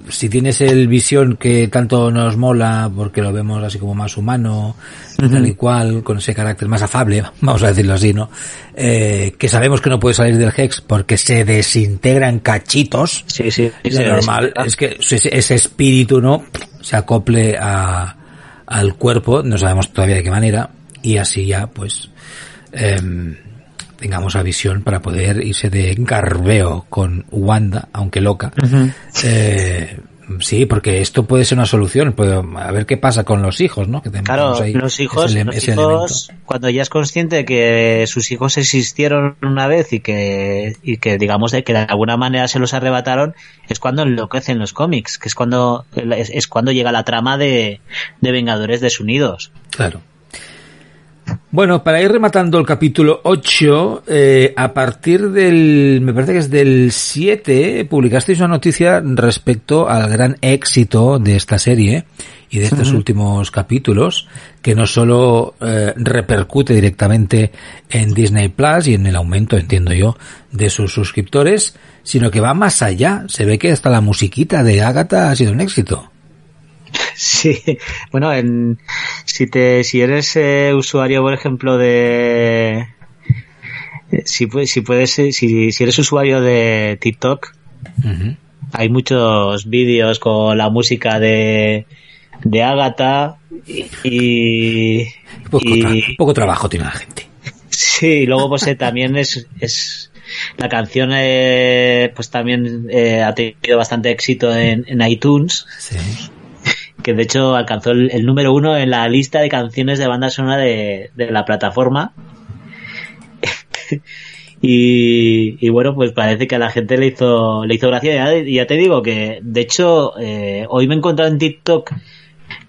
si tienes el visión que tanto nos mola, porque lo vemos así como más humano, tal y cual, con ese carácter más afable, vamos a decirlo así, ¿no? Eh, que sabemos que no puede salir del Hex porque se desintegra en cachitos, Sí, sí. lo normal es que ese espíritu no se acople a, al cuerpo, no sabemos todavía de qué manera, y así ya pues em, tengamos a visión para poder irse de garbeo con Wanda, aunque loca. Eh, sí, porque esto puede ser una solución, pues, a ver qué pasa con los hijos, ¿no? Que tenemos Claro, ahí los hijos, ese los ese hijos, cuando ya es consciente de que sus hijos existieron una vez y que, y que digamos de que de alguna manera se los arrebataron, es cuando enloquecen los cómics, que es cuando, es, es cuando llega la trama de, de Vengadores desunidos. Claro. Bueno, para ir rematando el capítulo 8, eh, a partir del, me parece que es del 7, publicasteis una noticia respecto al gran éxito de esta serie y de estos últimos capítulos, que no solo eh, repercute directamente en Disney Plus y en el aumento, entiendo yo, de sus suscriptores, sino que va más allá. Se ve que hasta la musiquita de Agatha ha sido un éxito. Sí, bueno, en, si te, si eres eh, usuario, por ejemplo, de, eh, si, si puedes, eh, si, si eres usuario de TikTok, hay muchos vídeos con la música de, de Agatha y, y, Poco, y- tra- poco trabajo tiene la gente. sí, y luego pues eh, también es, es la canción eh, pues también eh, ha tenido bastante éxito en, en iTunes Sí. Que de hecho alcanzó el, número uno en la lista de canciones de banda sonora de, de la plataforma. y, bueno, pues parece que a la gente le hizo, le hizo gracia. Ya, ya te digo que, de hecho, eh, hoy me he encontrado en TikTok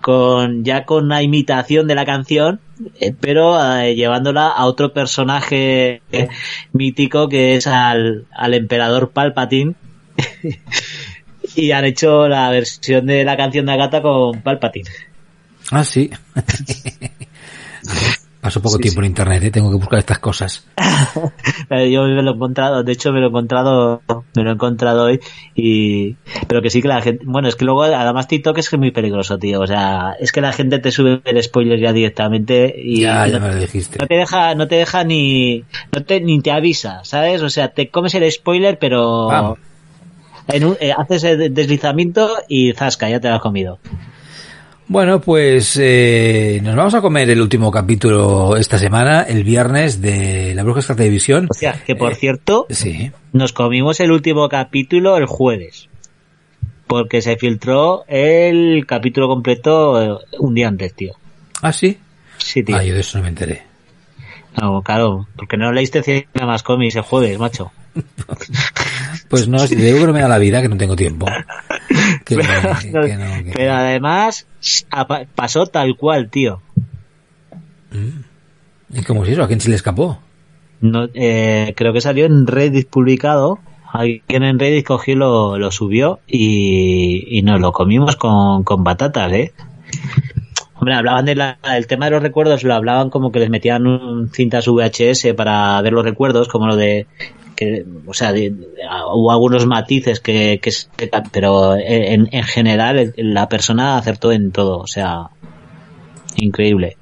con ya con una imitación de la canción, eh, pero eh, llevándola a otro personaje mítico que es al, al emperador Palpatine. y han hecho la versión de la canción de Agatha con Palpatine. Ah, sí. Paso poco Sí, tiempo en internet, ¿eh? tengo que buscar estas cosas. Eh, Yo me lo he encontrado, de hecho me lo he encontrado, me lo he encontrado hoy y, pero que sí que la gente, bueno, es que luego además TikTok es que es muy peligroso, tío, o sea, es que la gente te sube el spoiler ya directamente y Ya, ya no, me lo dijiste. no te deja, no te deja ni, no te, ni te avisa, ¿sabes? O sea, te comes el spoiler pero Vamos. En un- eh, haces el deslizamiento y zasca, ya te lo has comido. Bueno, pues eh, nos vamos a comer el último capítulo esta semana, el viernes de La Bruja Escarta de Visión. O sea, que por Eh, cierto, Sí. nos comimos el último capítulo el jueves. Porque se filtró el capítulo completo eh, un día antes, tío. Ah, sí. Sí, tío. Ah, yo de eso no me enteré. No, claro, porque no leíste cien más cómics el jueves, macho. Pues no, si te digo que no me da la vida, que no tengo tiempo. Que, que no, que- Pero además pasó tal cual, tío. ¿Y cómo es eso? ¿A quién se le escapó? No, eh, creo que salió en Reddit publicado. Alguien en Reddit cogió lo, lo subió y, y nos lo comimos con, con batatas, ¿eh? Hombre, hablaban del tema de los recuerdos, lo hablaban como que les metían un cintas VHS para ver los recuerdos, como lo de que, o sea, hubo algunos matices que, que pero en, en general la persona acertó en todo, o sea, increíble.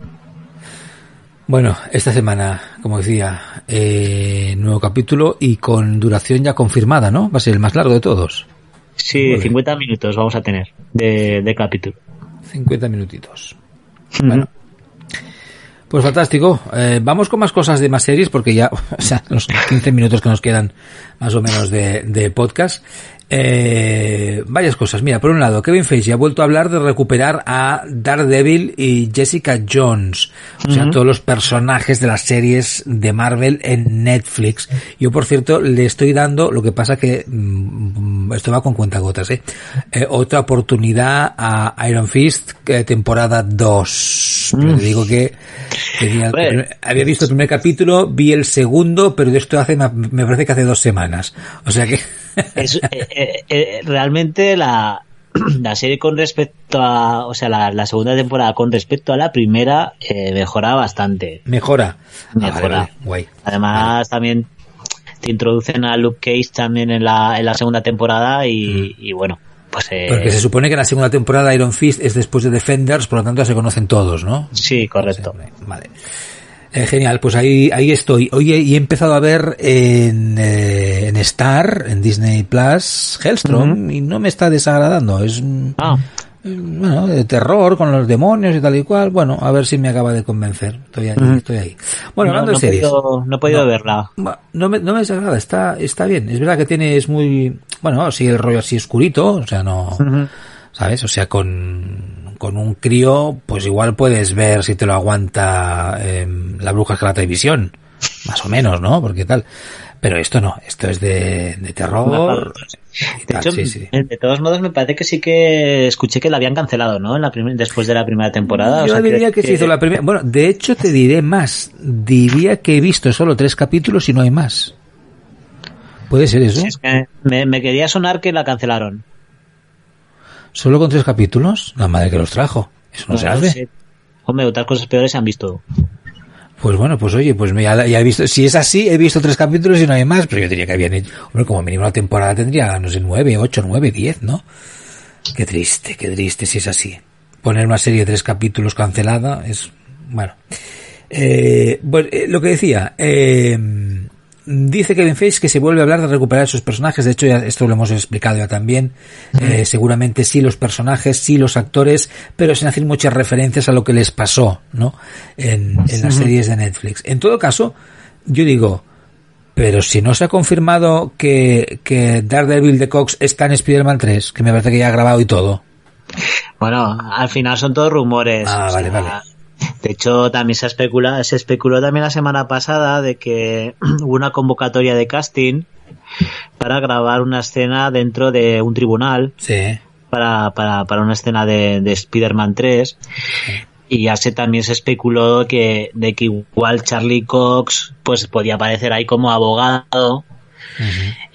Bueno, esta semana, como decía, eh, nuevo capítulo y con duración ya confirmada, ¿no? Va a ser el más largo de todos. Sí, 50 minutos vamos a tener de, de capítulo. 50 minutitos. Bueno. Pues fantástico. Eh, vamos con más cosas de más series porque ya, o sea, los 15 minutos que nos quedan más o menos de, de podcast. Eh, varias cosas. Mira, por un lado, Kevin Feige ha vuelto a hablar de recuperar a Daredevil y Jessica Jones. O sea, todos los personajes de las series de Marvel en Netflix. Yo, por cierto, le estoy dando, lo que pasa que, mm, esto va con cuentagotas, ¿eh? eh otra oportunidad a Iron Fist, eh, temporada 2. Pero te digo que, había visto el primer capítulo, vi el segundo, pero de esto hace, me parece que hace dos semanas. O sea que, es, eh, eh, eh, realmente la, la serie con respecto a, o sea, la, segunda temporada con respecto a la primera mejora bastante. Mejora. Mejora. Guay. Además también te introducen a Luke Cage también en la, en la segunda temporada y, mm. y bueno. Pues, Porque se supone que la segunda temporada Iron Fist es después de Defenders, por lo tanto ya se conocen todos, ¿no? Sí, correcto. vale. Eh, genial, pues ahí, ahí estoy. Oye, y he empezado a ver en, eh, en Star, en Disney Plus, Hellstrom, y no me está desagradando. Es, ah. Eh, bueno, de terror con los demonios y tal y cual. Bueno, a ver si me acaba de convencer. Estoy ahí, estoy ahí. Bueno, hablando de series. no he podido verla. No me, no me desagrada, está, está bien. Es verdad que tiene, es muy, bueno, sí, el rollo así oscurito, o sea, no, ¿sabes? O sea, con, con un crío, pues igual puedes ver si te lo aguanta eh, la bruja la televisión, más o menos, ¿no? Porque tal. Pero esto no, esto es de, de terror. De, todos modos, me parece que sí que escuché que la habían cancelado, ¿no? En la después de la primera temporada. Yo diría que, se hizo la primera. Bueno, de hecho, te diré más. Diría que he visto solo tres capítulos y no hay más. ¿Puede ser eso? me, me quería sonar que la cancelaron. ¿Solo con tres capítulos? La madre que los trajo. Eso no, se hace. Hombre, otras cosas peores se han visto. Pues bueno, pues oye, pues ya, ya, he visto, si es así, he visto tres capítulos y no hay más, pero yo diría que habían hecho, hombre, como mínimo la temporada tendría, no sé, nueve, ocho, nueve, diez, ¿no? Qué triste, qué triste si es así. Poner una serie de tres capítulos cancelada es, bueno. Eh, pues, eh, lo que decía, eh, Dice Kevin Feige que se vuelve a hablar de recuperar sus personajes. De hecho, ya esto lo hemos explicado ya también. Eh, seguramente sí los personajes, sí los actores, pero sin hacer muchas referencias a lo que les pasó, ¿no? En, las series de Netflix. En todo caso, yo digo, pero si no se ha confirmado que, que Daredevil de Cox está en Spider-Man 3, que me parece que ya ha grabado y todo. Bueno, al final son todos rumores. Ah, vale, vale. De hecho, también se especula, se especuló también la semana pasada de que hubo una convocatoria de casting para grabar una escena dentro de un tribunal. Sí. Para, para, para una escena de, de Spider-Man 3. Y ya se también se especuló que, de que igual Charlie Cox, pues podía aparecer ahí como abogado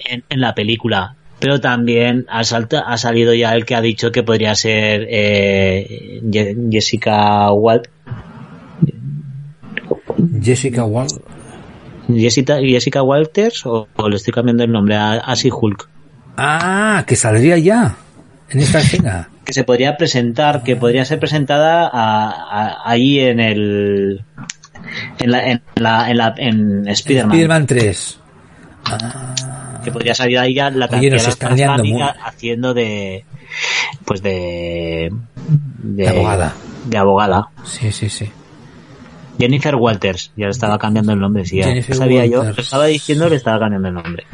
en, en la película pero también ha, ha, salido ya el que ha dicho que podría ser eh, Jessica Walt Jessica Walt Jessica, Jessica Walters o, le estoy cambiando el nombre a, a Hulk ah que saldría ya en esta escena. Que se podría presentar que podría ser presentada ahí en el en la en la en, la, en Spider-Man. Spider-Man 3 ah. Que podría salir ahí ya la Oye, haciendo de pues de, de, abogada. de abogada. Sí sí sí Jennifer Walters ya le estaba cambiando el nombre sí ya sabía yo estaba diciendo le estaba cambiando el nombre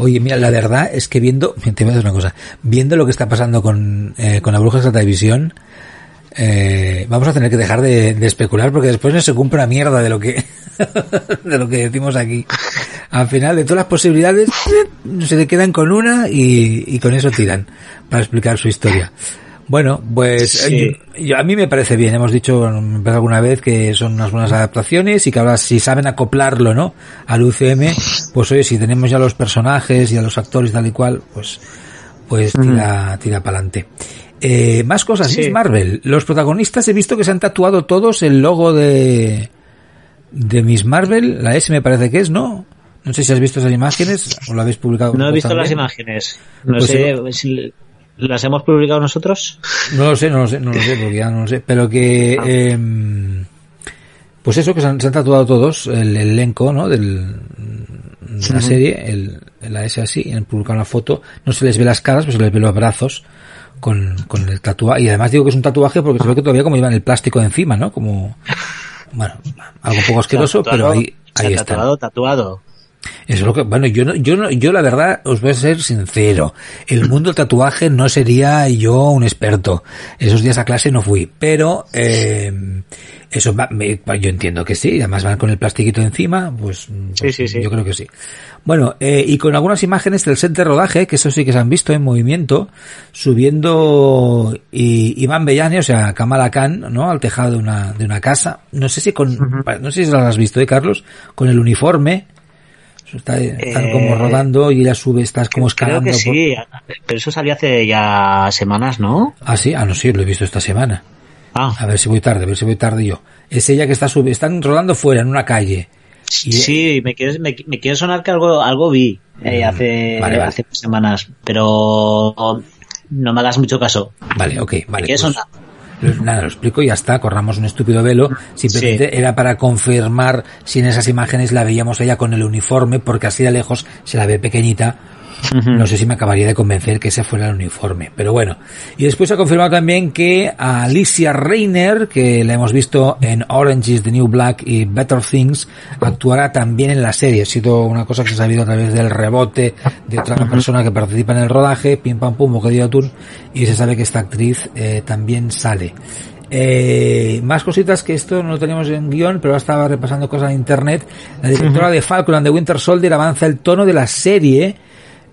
Oye, mira, la verdad es que viendo, te voy a decir una cosa, viendo lo que está pasando con, eh, con la bruja de la televisión, eh, vamos a tener que dejar de, especular porque después no se cumple una mierda de lo que de lo que decimos aquí. Al final de todas las posibilidades se le quedan con una y, con eso tiran para explicar su historia. Bueno, pues eh, a mí me parece bien. Hemos dicho alguna vez que son unas buenas adaptaciones y que ahora si saben acoplarlo, ¿no? Al UCM, pues oye, si tenemos ya los personajes y a los actores tal y cual, pues pues tira, tira para adelante. Eh, más cosas, Sí. Miss Marvel. Los protagonistas he visto que se han tatuado todos el logo de, de Miss Marvel. La S me parece que es, ¿no? No sé si has visto esas imágenes o lo habéis publicado. No he visto también. las imágenes. No Pues sé si las hemos publicado nosotros. No lo sé, no lo sé, no lo sé, porque ya no lo sé. Pero que, em, pues eso, que se han, se han tatuado todos, el, el elenco, ¿no? Del, de la serie, el, la S así, y han publicado una foto. No se les ve las caras, pero se les ve los brazos con, con el tatuaje. Y además digo que es un tatuaje porque se ve que todavía como llevan el plástico de encima, ¿no? Como, bueno, algo un poco asqueroso, pero ahí, ahí está. tatuado, tatuado. Eso es lo que, bueno, yo no, yo no, yo la verdad os voy a ser sincero. El mundo del tatuaje no sería yo un experto. Esos días a clase no fui, pero eh, eso va- me- yo entiendo que sí. Además van con el plastiquito encima, pues, pues sí, sí. yo creo que sí. Bueno, eh, y con algunas imágenes del set de rodaje, que eso sí que se han visto en movimiento, subiendo y, Iván Bellani, o sea, Kamala Khan, ¿no? Al tejado de una, de una casa. No sé si con, no sé si lo has visto, ¿eh, Carlos? Con el uniforme. Está, están Eh, como rodando y ella sube, estás como Creo escalando. por- pero eso salió hace ya semanas, ¿no? Ah, sí, ah, no, sí, lo he visto esta semana. Ah, A ver si voy tarde, a ver si voy tarde yo. Es ella que está subiendo, están rodando fuera, en una calle. Y- sí, me quiere, me, me quiere sonar que algo, algo vi eh, Mm, hace, vale, vale. hace semanas, pero no me hagas mucho caso. Vale, ok, vale. pues- sonar. Nada, lo explico y ya está, corramos un estúpido velo. Simplemente era para confirmar si en esas imágenes la veíamos ella con el uniforme, porque así de lejos se la ve pequeñita. No sé si me acabaría de convencer que ese fuera el uniforme, pero bueno. Y después ha confirmado también que a Alicia Reiner, que la hemos visto en Orange is the New Black y Better Things, actuará también en la serie. Ha sido una cosa que se ha sabido a través del rebote de otra persona que participa en el rodaje, pim pam pum, bocadillo de atún, y se sabe que esta actriz eh, también sale. Eh, más cositas que esto no lo teníamos en guion, pero ahora estaba repasando cosas en internet. La directora de Falcon and the Winter Soldier avanza el tono de la serie.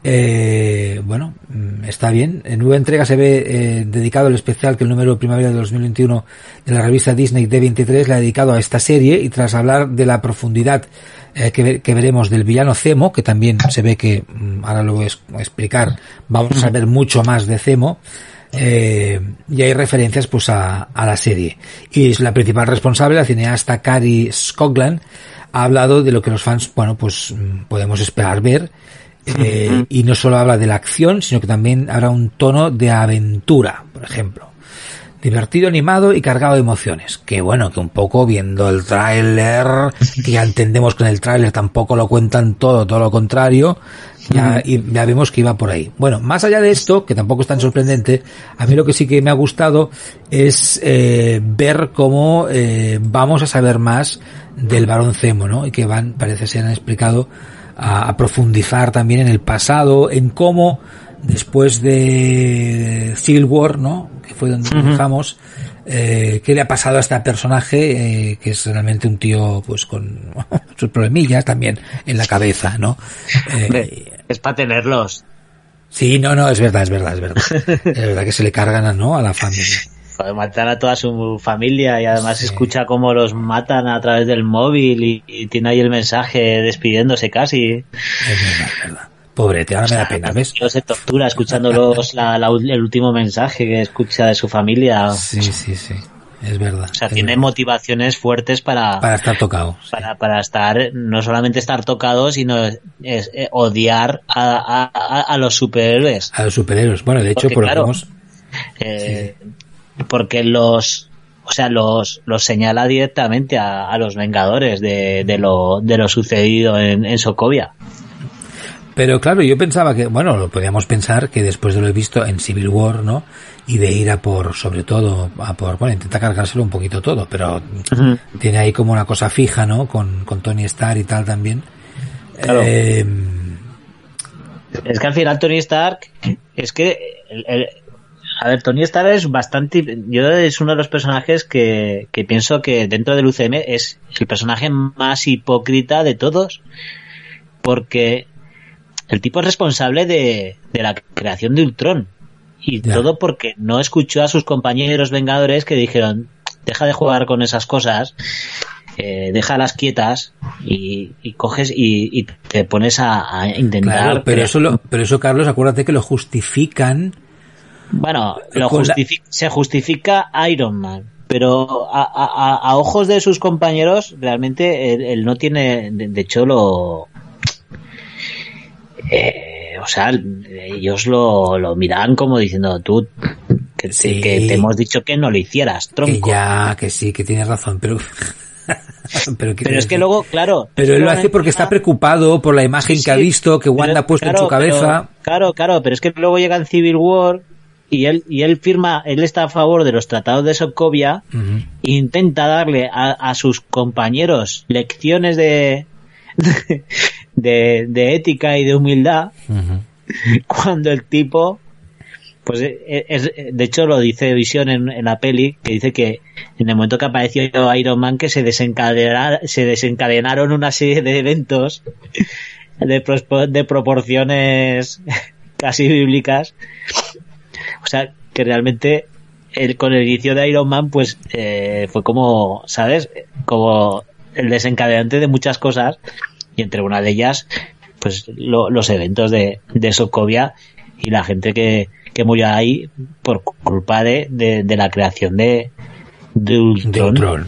Eh, bueno, mm, está bien. En nueva entrega se ve eh, dedicado el especial que el número de primavera de 2021 de la revista Disney D23 le ha dedicado a esta serie y tras hablar de la profundidad eh, que, que veremos del villano Zemo, que también se ve que, mm, ahora lo voy a explicar, vamos a saber mucho más de Zemo, eh, y hay referencias pues a, a la serie. Y es la principal responsable, la cineasta Cary Scoglan, ha hablado de lo que los fans, bueno, pues mm, podemos esperar ver. Eh, y no solo habla de la acción, sino que también habrá un tono de aventura, por ejemplo. Divertido, animado y cargado de emociones. Que bueno, que un poco viendo el tráiler, que ya entendemos que en el tráiler tampoco lo cuentan todo, todo lo contrario, ya, y ya vemos que iba por ahí. Bueno, más allá de esto, que tampoco es tan sorprendente, a mí lo que sí que me ha gustado es eh, ver cómo eh, vamos a saber más del varón Zemo, ¿no? Y que van, parece ser, han explicado a, a profundizar también en el pasado, en cómo después de Civil War, ¿no? Que fue donde nos dejamos, eh, qué le ha pasado a este personaje, eh, que es realmente un tío, pues con sus problemillas también en la cabeza, ¿no? Eh, Hombre, es para tenerlos. sí, no, no, es verdad, es verdad, es verdad. Es verdad que se le cargan, a, ¿no? A la familia. Matar a toda su familia y además Sí. escucha cómo los matan a través del móvil y, y tiene ahí el mensaje despidiéndose casi. Es verdad, es verdad. Pobrete, ahora me da pena, ¿ves? Tío se tortura escuchando los, la- la- el último mensaje que escucha de su familia. Sí, sí, sí. Es verdad. O sea, tiene verdad. motivaciones fuertes para, Para estar tocado. sí. para, para estar, no solamente estar tocado, sino es, eh, odiar a, a- los superhéroes. A los superhéroes. Bueno, de hecho, Porque, por lo claro, hemos- Eh, Porque los, o sea, los, los señala directamente a, a los Vengadores de, de lo, de lo sucedido en, en Sokovia. Pero claro, yo pensaba que, bueno, lo podíamos pensar que después de lo he visto en Civil War, ¿no? Y de ir a por, sobre todo, a por, bueno, intenta cargárselo un poquito todo, pero tiene ahí como una cosa fija, ¿no? Con, con Tony Stark y tal también. Claro. Eh, Es que al final Tony Stark, es que, el- el- a ver, Tony Stark es bastante, yo es uno de los personajes que, que pienso que dentro del UCM es el personaje más hipócrita de todos, porque el tipo es responsable de, de la creación de Ultron. Y Ya. todo porque no escuchó a sus compañeros vengadores que dijeron, deja de jugar con esas cosas, eh, déjalas quietas y, y coges y, y te pones a, a intentar... claro, pero crear- eso, lo, pero eso, Carlos, acuérdate que lo justifican Bueno, lo se justifica Iron Man, pero a, ojos de sus compañeros, realmente él, no tiene, de, hecho, lo. Eh, o sea, ellos lo, lo miran como diciendo, tú, que, te hemos dicho que no lo hicieras, tronco. ya, que sí, que tienes razón, pero pero, es que luego, claro. Pero él lo hace porque está preocupado por la imagen que ha visto, que Wanda ha puesto en su cabeza. claro, claro, pero es que luego llega en Civil War y él, y él firma, él está a favor de los tratados de Sokovia e intenta darle a, sus compañeros lecciones de, de, ética y de humildad cuando el tipo pues eh, eh, es, de hecho lo dice Visión en, la peli, que dice que en el momento que apareció Iron Man que se, se desencadenaron una serie de eventos de, de proporciones casi bíblicas. O sea, que realmente el, con el inicio de Iron Man, pues eh, fue como, ¿sabes? Como el desencadenante de muchas cosas y entre una de ellas, pues los eventos de, de Sokovia y la gente que, que murió ahí por culpa de, de, la creación de, de Ultron.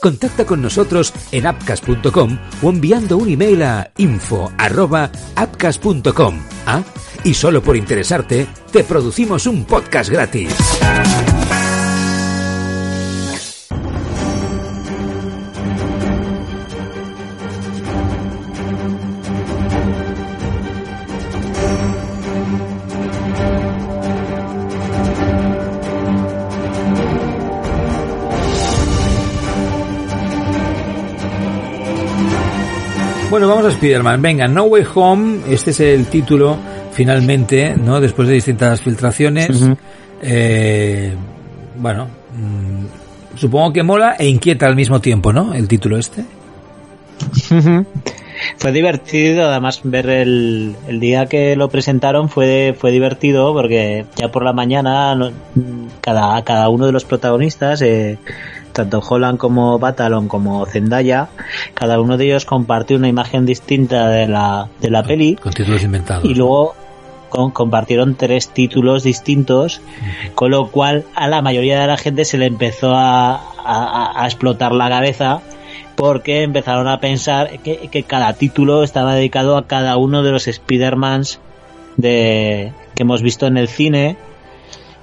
Contacta con nosotros en appcast.com o enviando un email a info@appcast.com. ¿Ah? Y solo por interesarte, te producimos un podcast gratis. A Spider-Man. Venga, No Way Home, este es el título finalmente, ¿no? Después de distintas filtraciones. eh, bueno, mm, supongo que mola e inquieta al mismo tiempo, ¿no? El título este. Fue divertido, además ver el, el, día que lo presentaron fue, fue divertido porque ya por la mañana cada, cada uno de los protagonistas eh, tanto Holland como Batalon como Zendaya, cada uno de ellos compartió una imagen distinta de la, de la peli. Con títulos inventados. Y luego compartieron tres títulos distintos, con lo cual a la mayoría de la gente se le empezó a, a, explotar la cabeza porque empezaron a pensar que, que, cada título estaba dedicado a cada uno de los Spider-Mans de, que hemos visto en el cine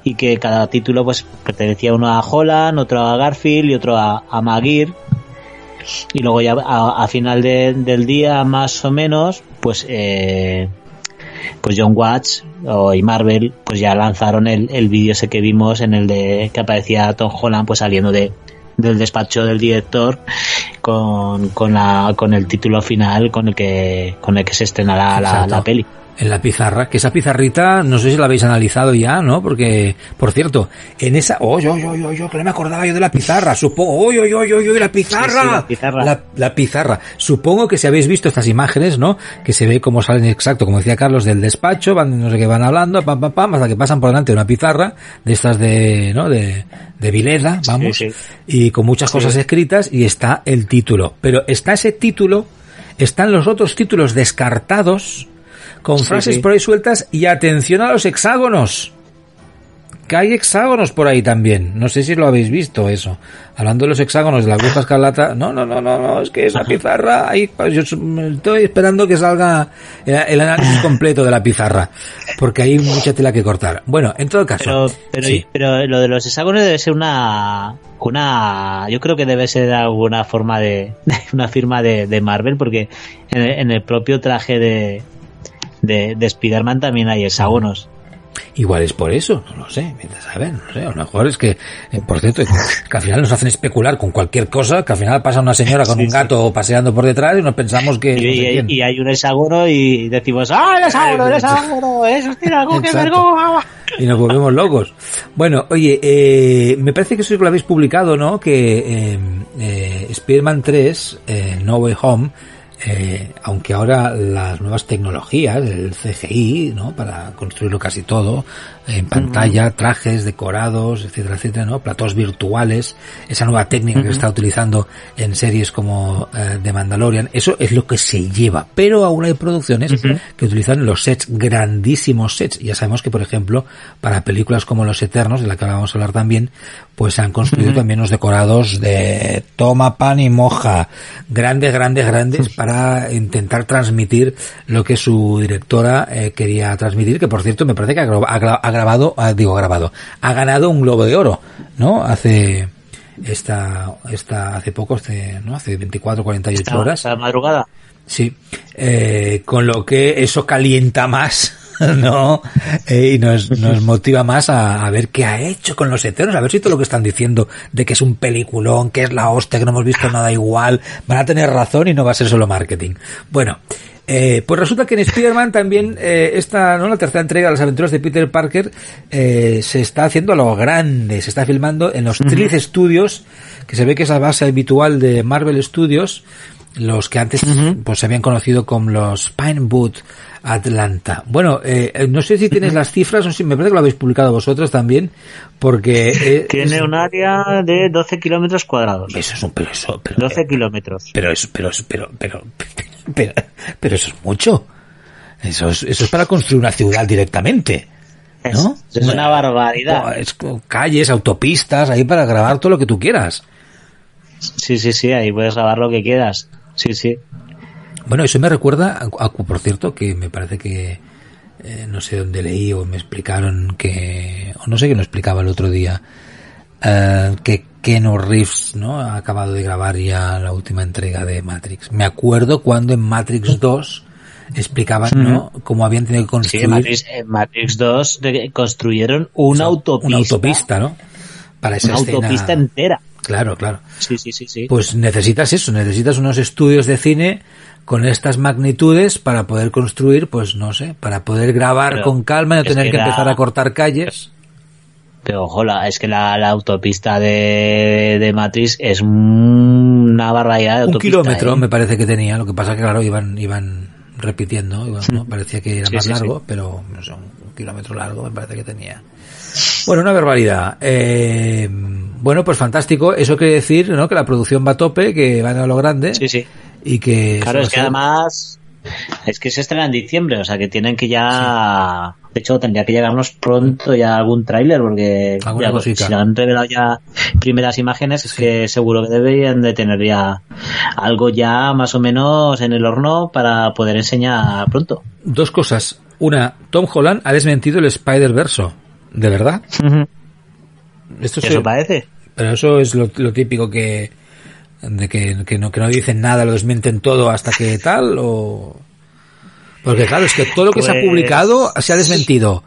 y que cada título pues pertenecía uno a Holland, otro a Garfield y otro a, a Maguire y luego ya a, final del día más o menos pues eh, pues John Watts o, y Marvel pues ya lanzaron el, el vídeo ese que vimos en el de que aparecía Tom Holland pues saliendo de del despacho del director con, con la con el título final con el que con el que se estrenará la, la peli en la pizarra, que esa pizarrita, no sé si la habéis analizado ya, ¿no? Porque, por cierto, en esa, oh, yo, yo, yo, yo, que no me acordaba yo de la pizarra, supongo, oh, yo, yo, yo, yo, la pizarra, la, pizarra. La, pizarra. Supongo que si habéis visto estas imágenes, ¿no? Que se ve cómo salen exacto, como decía Carlos, del despacho, van, no sé qué van hablando, pam, pam, pam, hasta que pasan por delante de una pizarra, de estas de, ¿no? De, de Vileda, vamos, y con muchas cosas escritas, y está el título. Pero está ese título, están los otros títulos descartados, con frases por ahí sueltas y atención a los hexágonos. Que hay hexágonos por ahí también. No sé si lo habéis visto eso. Hablando de los hexágonos de la bruja escarlata. No, no, no, no, no. Es que esa pizarra. Ahí, yo estoy esperando que salga el, análisis completo de la pizarra. Porque hay mucha tela que cortar. Bueno, en todo caso. Pero, pero, lo de los hexágonos debe ser una. Una. Yo creo que debe ser alguna forma de. Una firma de, de Marvel. Porque en el propio traje de, de, de Spider-Man también hay hexágonos. Igual es por eso, no lo sé, a ver, no sé, a lo mejor es que, eh, por cierto, que al final nos hacen especular con cualquier cosa, que al final pasa una señora con un gato paseando por detrás y nos pensamos que... Y, hay un hexágono y decimos, ¡ah, el hexágono, el hexágono! ¡Eso tiene algo que ver y nos volvemos locos. Bueno, oye, eh, me parece que eso lo habéis publicado, ¿no? Que eh, eh, Spider-Man 3, eh, No Way Home, eh, aunque ahora las nuevas tecnologías, el CGI, ¿no? Para construirlo casi todo, en pantalla, trajes, decorados, etcétera, etcétera, ¿no? Platos virtuales, esa nueva técnica que se está utilizando en series como eh, The Mandalorian, eso es lo que se lleva. Pero aún hay producciones que utilizan los sets, grandísimos sets. Ya sabemos que, por ejemplo, para películas como Los Eternos, de la que vamos a hablar también, pues se han construido también unos decorados de toma pan y moja, grandes, grandes, grandes, para intentar transmitir lo que su directora eh, quería transmitir, que por cierto me parece que ha, grabado, ah, digo grabado, ha ganado un Globo de Oro, ¿no? Hace esta, esta, hace poco, este, ¿no? Hace 24, 48 Esta, horas. esta madrugada. Sí, eh, con lo que eso calienta más, ¿no? Eh, y nos, nos motiva más a, a ver qué ha hecho con los Eternos, a ver si todo lo que están diciendo de que es un peliculón, que es la hostia, que no hemos visto nada igual, van a tener razón y no va a ser solo marketing. Bueno, eh, pues resulta que en Spider-Man también eh, esta, ¿no? La tercera entrega de las aventuras de Peter Parker eh, se está haciendo a lo grande, se está filmando en los Trilith Studios, que se ve que es la base habitual de Marvel Studios, los que antes pues se habían conocido como los Pinewood Atlanta. Bueno, eh, eh, no sé si tienes las cifras, o si me parece que lo habéis publicado vosotros también, porque eh, Tiene es- un área de 12 kilómetros cuadrados. eso es un pero eso, pero, 12 kilómetros. pero eso, pero, pero, pero, pero, pero eso es mucho. Eso es, eso es para construir una ciudad directamente. ¿No? Es, es una barbaridad. Es con calles, autopistas, ahí para grabar todo lo que tú quieras. Sí, sí, sí, ahí puedes grabar lo que quieras. Sí, sí. Bueno, eso me recuerda, a- a- por cierto, que me parece que eh, no sé dónde leí o me explicaron que, o no sé qué nos explicaba el otro día, eh, que Keanu Reeves, ¿no? Ha acabado de grabar ya la última entrega de Matrix. Me acuerdo cuando en Matrix 2 explicaban, ¿no? Cómo habían tenido que Sí, construir en Matrix, en Matrix 2 de- construyeron una o sea, autopista. una autopista, ¿no? Para esa Una escena. autopista entera. Claro, claro. Sí, sí, sí, sí. Pues necesitas eso, necesitas unos estudios de cine con estas magnitudes para poder construir, pues no sé, para poder grabar Pero con calma y no tener que que la- empezar a cortar calles. Pero ojo, la- es que la, la autopista de, de Matrix es una barbaridad de Un kilómetro ¿eh? me parece que tenía, lo que pasa que claro, iban, iban repitiendo, iban, ¿no? parecía que era Sí, más sí, largo, pero no sé, un kilómetro largo me parece que tenía. Bueno, una barbaridad. Eh, bueno, pues fantástico. Eso quiere decir, ¿no? Que la producción va a tope, que van a lo grande. Sí, sí. Y que... Claro, es que además es que se estrena en diciembre, o sea que tienen que ya... De hecho, tendría que llegarnos pronto ya algún tráiler, porque ya, si han revelado ya primeras imágenes, es que seguro que deberían de tener ya algo ya más o menos en el horno para poder enseñar pronto. Dos cosas. Una, Tom Holland ha desmentido el Spider-Verso. ¿De verdad? Esto se- Eso parece. Pero eso es lo, lo típico que de que, que no que no dicen nada, lo desmienten todo hasta que tal o porque claro, es que todo lo que se ha Pues- publicado se ha desmentido.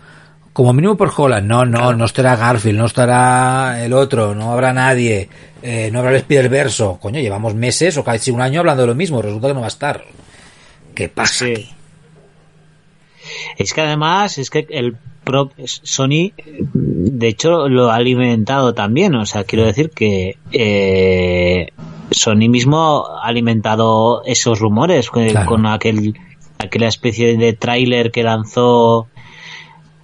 Como mínimo por Holland, no, no, no estará Garfield, no estará el otro, no habrá nadie, eh, no habrá el Spider-Verso. Coño, llevamos meses o casi un año hablando de lo mismo, resulta que no va a estar. ¿Qué pasa? Sí. Es que además, es que el Sony, de hecho, lo ha alimentado también. O sea, quiero decir que eh, Sony mismo ha alimentado esos rumores con, Claro. con aquel aquella especie de tráiler que lanzó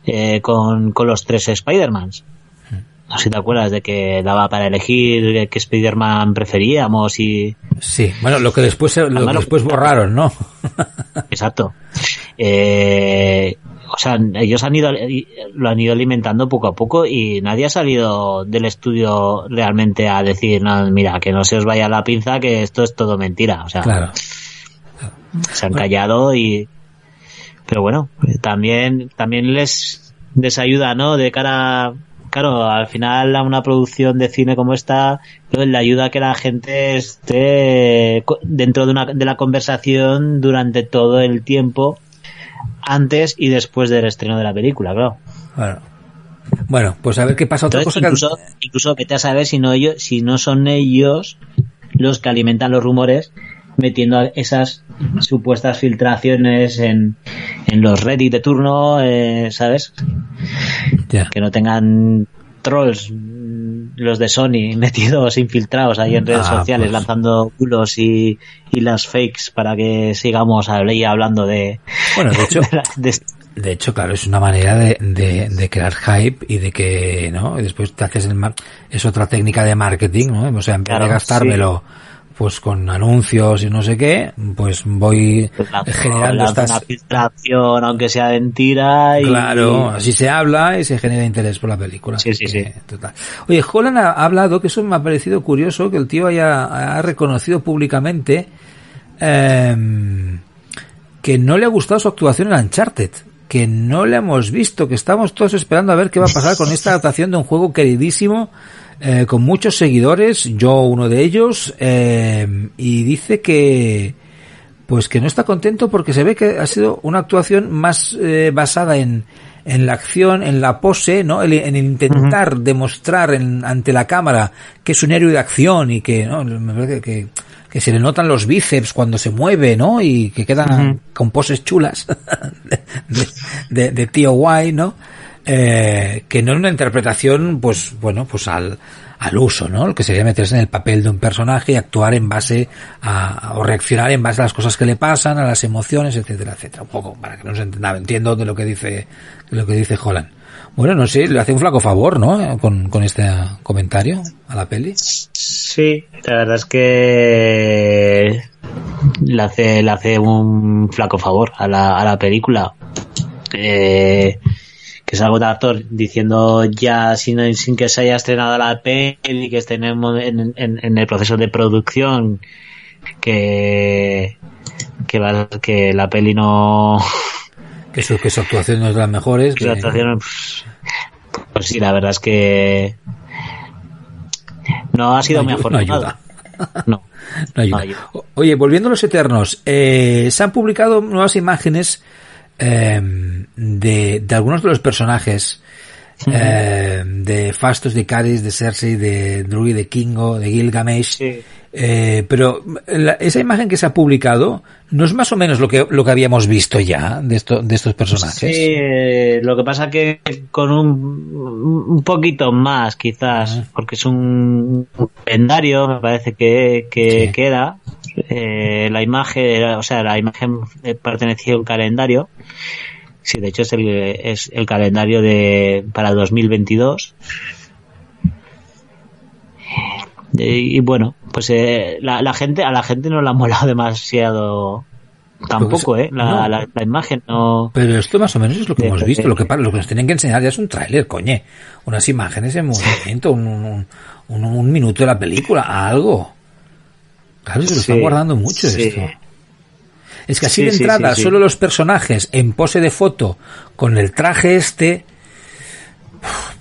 eh, con, con los tres Spider-Mans. No sé si te acuerdas de que daba para elegir qué Spider-Man preferíamos y... Sí, bueno, lo que después lo que después borraron, ¿no? Exacto. Eh, o sea, ellos han ido, lo han ido alimentando poco a poco y nadie ha salido del estudio realmente a decir, no, mira, que no se os vaya la pinza, que esto es todo mentira. O sea, Claro. se han callado y, pero bueno, también, también les, les ayuda, ¿no? De cara, claro, al final a una producción de cine como esta, pues, le ayuda a que la gente esté dentro de una, de la conversación durante todo el tiempo, antes y después del estreno de la película, claro. Bueno. Bueno, pues a ver qué pasa. Otra Entonces, cosa incluso, incluso vete a saber si no ellos, si no son ellos los que alimentan los rumores metiendo esas supuestas filtraciones en, en los Reddit de turno, eh, ¿sabes? que no tengan trolls los de Sony metidos infiltrados ahí en redes Ah, sociales pues. lanzando culos y, y las fakes para que sigamos hablando de, Bueno, de hecho, de la- de- de hecho, claro, es una manera de, de, crear hype y de que, ¿no? Y después te haces el mar- es otra técnica de marketing, ¿no? O sea, en vez Claro, de gastármelo, pues con anuncios y no sé qué, pues voy pues generando lanza estas, una filtración aunque sea mentira y Claro, así se habla y se genera interés por la película. Sí, sí, Que, sí. total. Oye, Holland ha ha hablado, que eso me ha parecido curioso, que el tío haya ha reconocido públicamente em, que no le ha gustado su actuación en Uncharted, que no le hemos visto, que estamos todos esperando a ver qué va a pasar con esta adaptación de un juego queridísimo, eh, con muchos seguidores, yo uno de ellos, em, y dice que pues que no está contento porque se ve que ha sido una actuación más eh, basada en, en la acción, en la pose, ¿no? El- en intentar demostrar en- ante la cámara que es un héroe de acción y que, ¿no? Me parece que, que se le notan los bíceps cuando se mueve, ¿no? Y que queda con poses chulas de, de- de tío guay, ¿no? Eh, que no en una interpretación, pues, bueno, pues al, al uso, ¿no? Lo que sería meterse en el papel de un personaje y actuar en base a, o reaccionar en base a las cosas que le pasan, a las emociones, etcétera, etcétera. Un poco, para que no se entienda, entiendo de lo que dice, de lo que dice Holland. Bueno, no sé, le hace un flaco favor, ¿no? Con, con este comentario a la peli. Sí, la verdad es que le hace, le hace un flaco favor a la, a la película. Eh, que un actor diciendo ya sin, sin que se haya estrenado la peli, que esté en en, el proceso de producción, que, que, la peli no, Que su, que su actuación no es de las mejores. que que- actuación, pues, pues sí, la verdad es que no ha sido no muy no afortunado. ayuda. No. No ayuda. No ayuda. Oye, volviendo a los Eternos, eh, se han publicado nuevas imágenes eh, de, de algunos de los personajes eh, de Fastos, de Caris, de Cersei, de Druid, de Kingo, de Gilgamesh. Sí. Eh, pero la- esa imagen que se ha publicado no es más o menos lo que, lo que habíamos visto ya de, esto, de estos personajes. Sí, eh, lo que pasa que con un, un poquito más quizás, porque es un calendario, me parece que, que, Sí. que era, eh, la imagen, o sea, la imagen eh, pertenecía a un calendario. Sí, de hecho es el, es el calendario de, para 2022. Eh, y bueno, pues eh, la, la gente, a la gente no le ha molado demasiado tampoco, eh, la, no. la, la imagen no, Pero esto más o menos es lo que hemos visto. Lo que, lo que nos tienen que enseñar ya es un tráiler, coñe. Unas imágenes en movimiento, un, un, un- un minuto de la película, algo. Claro, se lo están Sí, guardando mucho sí. esto. Es que así Sí, de entrada, solo los personajes en pose de foto con el traje este,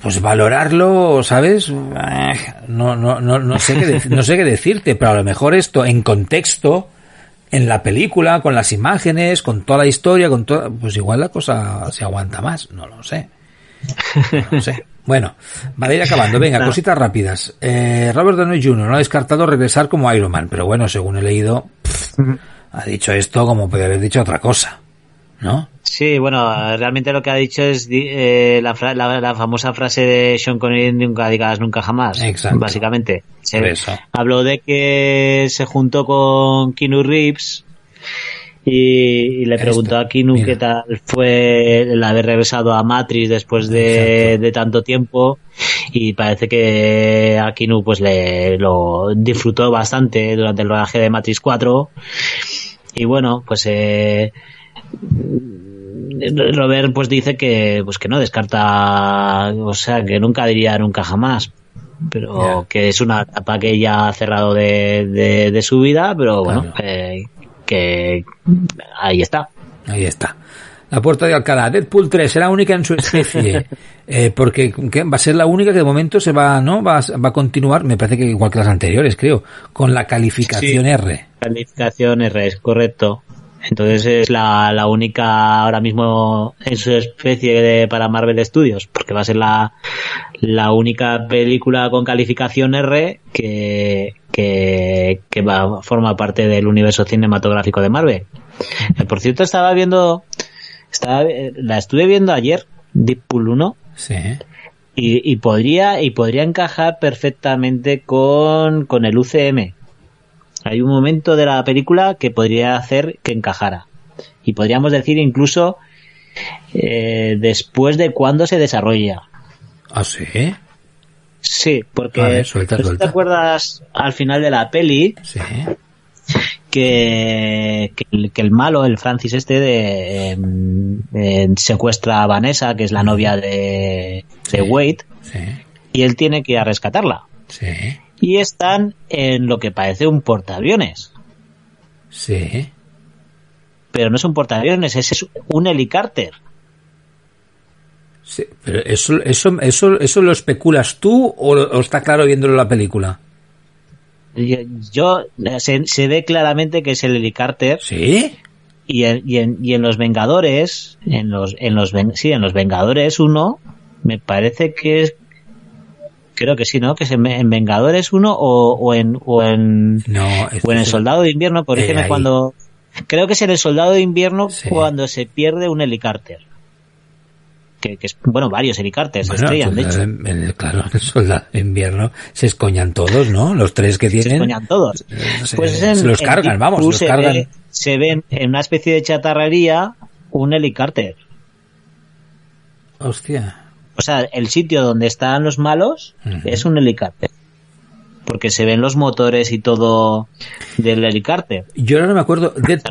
pues valorarlo, ¿sabes? No, no, no, no sé qué, no sé qué decirte, pero a lo mejor esto en contexto, en la película, con las imágenes, con toda la historia, con todo, pues igual la cosa se aguanta más, no lo sé. No sé. Bueno, vale, ir acabando. Venga, cositas rápidas. Eh, Robert Downey Jr. no ha descartado regresar como Iron Man, pero bueno, según he leído, pff, ha dicho esto como puede haber dicho otra cosa, ¿no? Sí, bueno, realmente lo que ha dicho es di- eh, la, fra- la, la famosa frase de Sean Connery, nunca digas nunca jamás. Exacto. Básicamente. Se- eso. habló de que se juntó con Keanu Reeves y, y le preguntó a mira. qué tal fue el haber regresado a Matrix después de, tanto tiempo. Y parece que a Keanu pues le lo disfrutó bastante durante el rodaje de Matrix 4 y bueno pues eh, Robert pues dice que pues que no descarta o sea que nunca diría nunca jamás pero que es una etapa que ya ha cerrado de, de, de su vida pero bueno eh, que ahí está Ahí está. La puerta de Alcalá. Deadpool 3 será única en su especie. eh, porque ¿qué? va a ser la única que de momento se va, ¿no? Va, a- va a continuar, me parece que igual que las anteriores, creo, con la calificación Sí. R. calificación R es correcto entonces es la, la única ahora mismo en su especie de, para Marvel Studios porque va a ser la, la única película con calificación R que, que, que va, forma parte del universo cinematográfico de Marvel Eh, por cierto estaba viendo estaba, eh, la estuve viendo ayer Deadpool 1 Sí. Y, y podría, y podría encajar perfectamente con, con el UCM. Hay un momento de la película que podría hacer que encajara. Y podríamos decir incluso eh, después de cuando se desarrolla. Ah, sí. Sí, porque A ver, suelta, ¿tú suelta. te acuerdas al final de la peli Sí. que, que, el, que el malo, el Francis este, de, em, eh, secuestra a Vanessa, que es la novia de, de Wade, Sí. y él tiene que ir a rescatarla. Sí. Y están en lo que parece un portaaviones. Sí. Pero no es un portaaviones, ese es un helicárter. Sí, pero eso, eso, eso, eso lo especulas tú o, o está claro viéndolo en la película. Yo, yo- se, se ve claramente que es el helicárter Sí. y en, y en, y en los Vengadores, en los, en los, Ven- sí, en los Vengadores 1, me parece que es, creo que sí, ¿no? Que es en, en Vengadores 1 o, o en, o en, No, o en el Soldado de Invierno, por Eh, ejemplo, cuando, creo que es en el Soldado de Invierno Sí. cuando se pierde un helicárter. Que, que es, bueno, varios helicárteres se Bueno, estrellan, de pues, hecho. en- en- claro, en el soldado de invierno se escoñan todos, ¿no? Los tres que Se tienen. escoñan todos. se- Pues en- se los cargan, vamos, se se los cargan. ve- se ven en una especie de chatarrería un helicárter. Hostia. O sea, el sitio donde están los malos es un helicárter. Porque se ven los motores y todo del helicárter. Yo ahora no me acuerdo. de-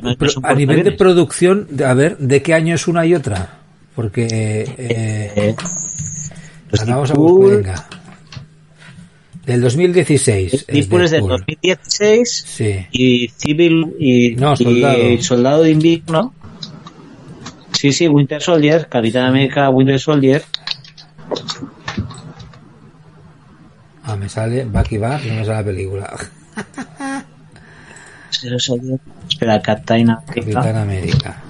a nivel de producción, de- a ver, ¿de qué año es una y otra? Porque. Eh, Eh, los ahora vamos a buscar, venga. Del 2016. el Deadpool es del Deadpool. 2016 Sí. y Civil y, No, Soldado. y Soldado de Invierno. Sí, sí, Winter Soldier, Capitán América, Winter Soldier. Ah, me sale Bucky Barnes y no me sale la película. Espera, Captain América. Capitán América.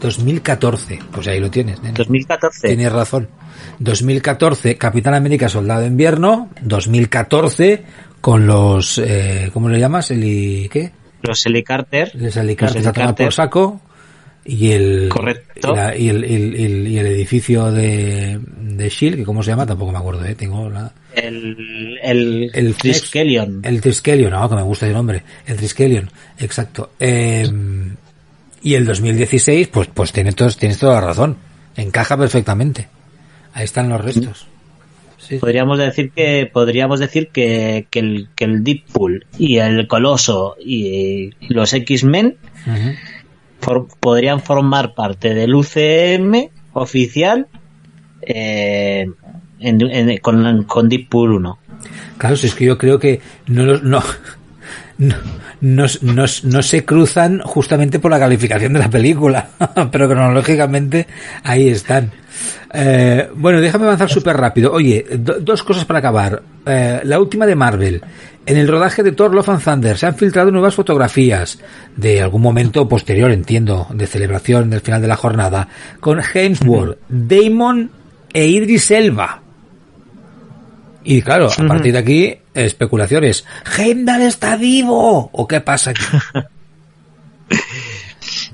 2014. Pues ahí lo tienes, nene. 2014. Tienes razón. 2014, Capitán América Soldado de Invierno. 2014, con los. Eh, ¿Cómo le llamas? ¿El qué? Los alicartes Los tomar por saco. Y el. Correcto. Y, la- y el, el- el- y el edificio de, de Shield, que cómo se llama, tampoco me acuerdo, ¿eh? Tengo la. El, el, El Triskelion. El Triskelion, no, que me gusta el nombre. El Triskelion, exacto. Eh, y el 2016, pues, pues tiene todos, tienes toda la razón. Encaja perfectamente. Ahí están los restos. Sí. Podríamos decir que podríamos decir que, que el que el Deadpool y el Coloso y los X-Men for- podrían formar parte del UCM oficial eh, en- en- con, con Deadpool 1. Claro, si es que yo creo que no, los- no, no, no, no, se cruzan justamente por la calificación de la película, pero cronológicamente ahí están. Eh, bueno, déjame avanzar súper rápido. Oye, do- dos cosas para acabar. Eh, la última de Marvel. En el rodaje de Thor Love and Thunder se han filtrado nuevas fotografías de algún momento posterior, entiendo, de celebración del final de la jornada, con Hemsworth, Damon e Idris Elba. Y claro, a partir de aquí, especulaciones. ¿Heimdall está vivo? ¿O qué pasa aquí?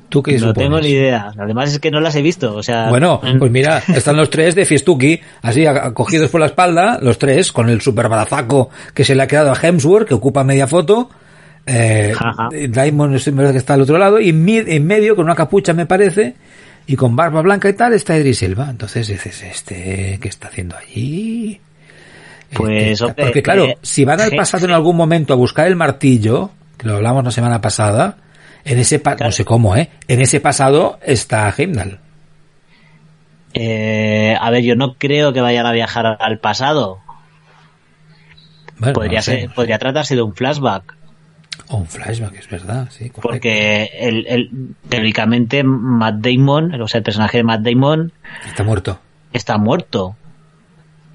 ¿Tú qué No supones? tengo ni idea. Además es que no las he visto. O sea, Bueno, en- pues mira, están los tres de Fiestuki, así cogidos por la espalda, los tres, con el super balazaco que se le ha quedado a Hemsworth, que ocupa media foto. Eh. Diamond es verdad que está al otro lado, y en medio, con una capucha me parece, y con barba blanca y tal, está Idris Elba. Entonces dices, este, ¿qué está haciendo allí? Pues, hombre, porque claro, eh, si van al je- pasado en algún momento a buscar el martillo, que lo hablamos la semana pasada, en ese pa- Claro. no sé cómo, ¿eh? En ese pasado está Heimdall. eh, a ver, yo no creo que vayan a viajar al pasado. Bueno, podría no sé, ser, podría tratarse de un flashback. O un flashback, es verdad, sí. correcto. Porque el, el, teóricamente Matt Damon, o sea, el personaje de Matt Damon Está muerto. está muerto.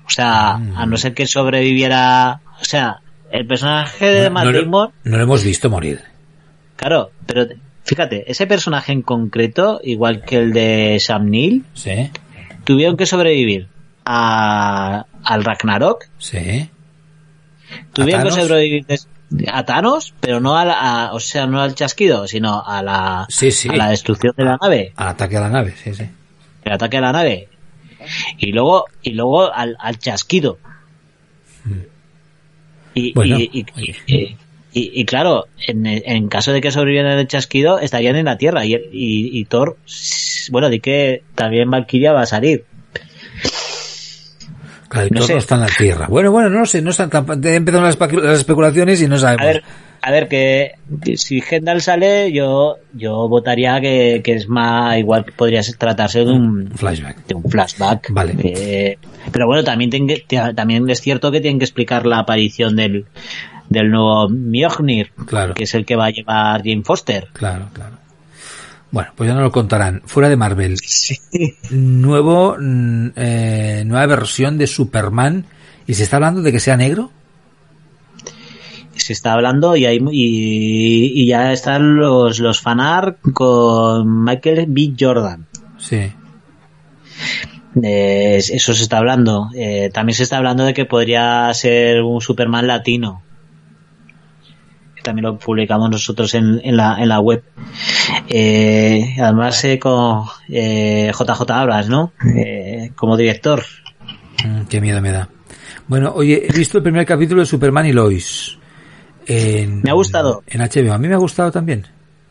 O sea, a no ser que sobreviviera, o sea, el personaje de Matt no, lo- Damon, no lo hemos visto morir. claro, pero fíjate, ese personaje en concreto, igual que el de Sam Neill, Sí, tuvieron que sobrevivir a, al Ragnarok, sí. tuvieron que sobrevivir a Thanos, pero no a, la- a- o sea, no al chasquido, sino a la, Sí, sí. a la destrucción de la nave. Al ataque a la nave, sí, sí. el ataque a la nave. Y luego, y luego al, al chasquido. Y, Bueno, y, y- claro, en, en caso de que sobrevivieran el chasquido, estarían en la Tierra. Y, y, y Thor, bueno, di que también Valkyria va a salir. Claro, y No todo sé. está en la Tierra. Bueno, bueno, no sé, no están tan- empiezan las, espe- las especulaciones y no sabemos. A ver, a ver que, que si Hendal sale, yo yo votaría que, que es más igual que podría tratarse de un Flashback. de un flashback. Vale. Eh, pero bueno, también tienen que- t- también es cierto que tienen que explicar la aparición del del nuevo Mjolnir, Claro. que es el que va a llevar Jane Foster. Claro, claro. Bueno, pues ya no lo contarán. Fuera de Marvel, nuevo, mm, eh, nueva versión de Superman. ¿Y se está hablando de que sea negro? Se está hablando y hay y, y ya están los los fanart con Michael B. Jordan. Sí. Eh, eso se está hablando. Eh, también se está hablando de que podría ser un Superman latino. También lo publicamos nosotros en, en la, en la web. Eh, además eh, con eh, JJ Abras, ¿no? Eh, como director. Mm, qué miedo me da. Bueno, oye, he visto el primer capítulo de Superman y Lois. En, Me ha gustado. En HBO. A mí me ha gustado también.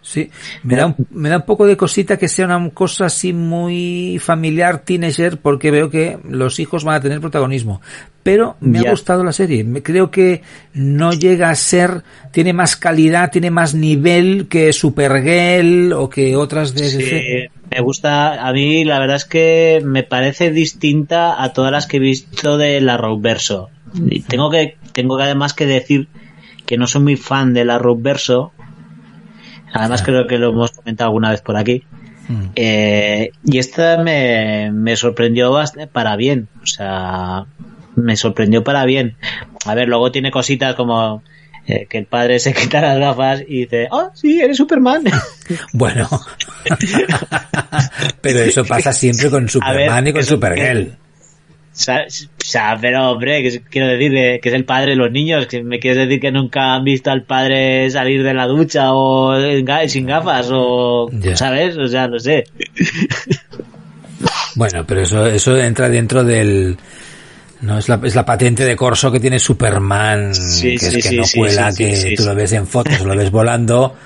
Sí. Me da, un, me da un poco de cosita que sea una cosa así muy familiar, teenager, porque veo que los hijos van a tener protagonismo. Pero me ha gustado la serie. Me creo que no llega a ser, tiene más calidad, tiene más nivel que Supergirl o que otras de Sí, me gusta, a mí la verdad es que me parece distinta a todas las que he visto de la Verso. Y tengo que, tengo que además que decir que no soy muy fan de la Verso. Además creo que lo hemos comentado alguna vez por aquí. Mm. Eh, y esta me, me sorprendió bast- para bien. O sea, me sorprendió para bien. A ver, luego tiene cositas como eh, que el padre se quita las gafas y dice, oh, sí, eres Superman. Bueno. Pero eso pasa siempre con Superman y con Supergirl. O sea, pero hombre, que quiero decir que, que es el padre de los niños, que me quieres decir que nunca han visto al padre salir de la ducha o sin gafas o. ¿sabes? O sea, no sé. Bueno, pero eso, eso entra dentro del... No, es la, es la patente de corso que tiene Superman, Sí, que es que sí, no cuela, que tú lo ves en fotos, lo ves volando.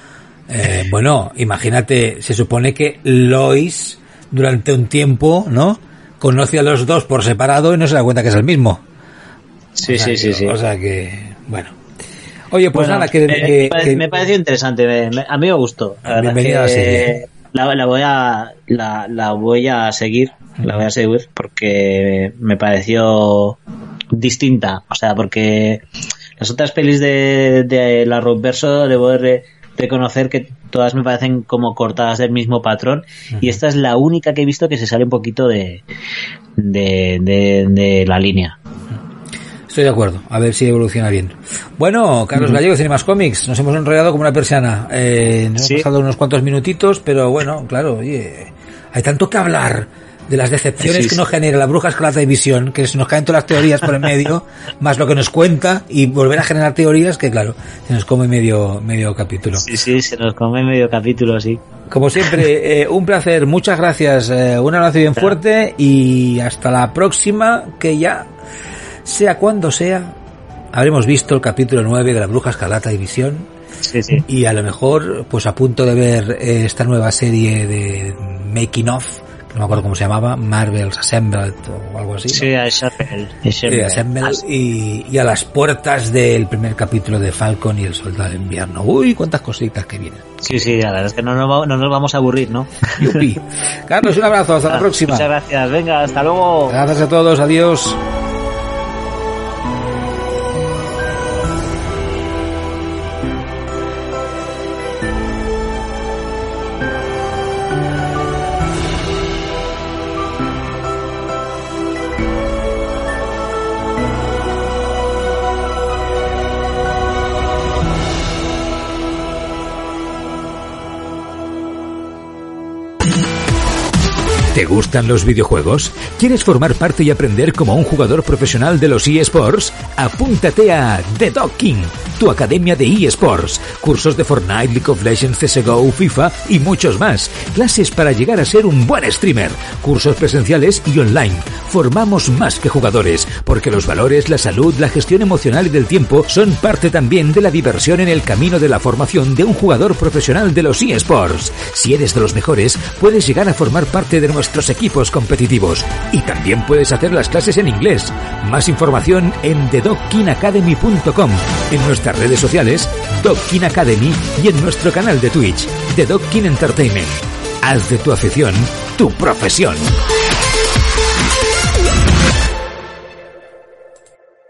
Eh, bueno, imagínate, se supone que Lois, durante un tiempo, ¿no? Conoce a los dos por separado y no se da cuenta que es el mismo. Sí, O sea sí, que- sí, sí. O sea que, bueno. Oye, pues Bueno, nada, que, me, que- me parece, que- me pareció interesante, me- me- a mí me gustó. La Bienvenida a la que serie. La, la voy a la, la voy a seguir, la voy a seguir porque me pareció distinta, o sea, porque las otras pelis de, de la debo de re- reconocer que todas me parecen como cortadas del mismo patrón y esta es la única que he visto que se sale un poquito de de, de, de la línea. Estoy de acuerdo, a ver si evoluciona bien. Bueno, Carlos Gallego, Cinemas Comics, nos hemos enrollado como una persiana. Eh, nos Sí. hemos pasado unos cuantos minutitos, pero bueno, claro, oye, hay tanto que hablar de las decepciones Sí, que nos genera la bruja escarlata de visión, que se nos caen todas las teorías por el medio, más lo que nos cuenta y volver a generar teorías que claro, se nos come medio, medio capítulo. Sí, sí, se nos come medio capítulo, sí. Como siempre, eh, un placer, muchas gracias, eh, un abrazo bien fuerte y hasta la próxima, que ya, sea cuando sea, habremos visto el capítulo 9 de la Bruja Escarlata División Sí, sí. y a lo mejor, pues a punto de ver eh, esta nueva serie de Making Of, no me acuerdo cómo se llamaba, Marvel's Assembled o algo así. ¿no? Sí, a Isabel. Eh, Assemble y, y a las puertas del primer capítulo de Falcon y el Soldado del Invierno. Uy, cuántas cositas que vienen. Sí, sí, la verdad es que no no nos vamos a aburrir, ¿no? Yupi. Carlos, un abrazo, hasta la próxima. Muchas gracias, venga, hasta luego. Gracias a todos, adiós. Gustan los videojuegos? ¿Quieres formar parte y aprender como un jugador profesional de los eSports? Apúntate a The Docking, tu academia de eSports. Cursos de Fortnite, League of Legends, CSGO, FIFA y muchos más. Clases para llegar a ser un buen streamer. Cursos presenciales y online. Formamos más que jugadores, porque los valores, la salud, la gestión emocional y del tiempo son parte también de la diversión en el camino de la formación de un jugador profesional de los eSports. Si eres de los mejores, puedes llegar a formar parte de nuestros equipos competitivos. Y también puedes hacer las clases en inglés. Más información en thedockinacademy.com, en nuestras redes sociales, Dockin Academy y en nuestro canal de Twitch, The Dockin Entertainment. Haz de tu afición tu profesión.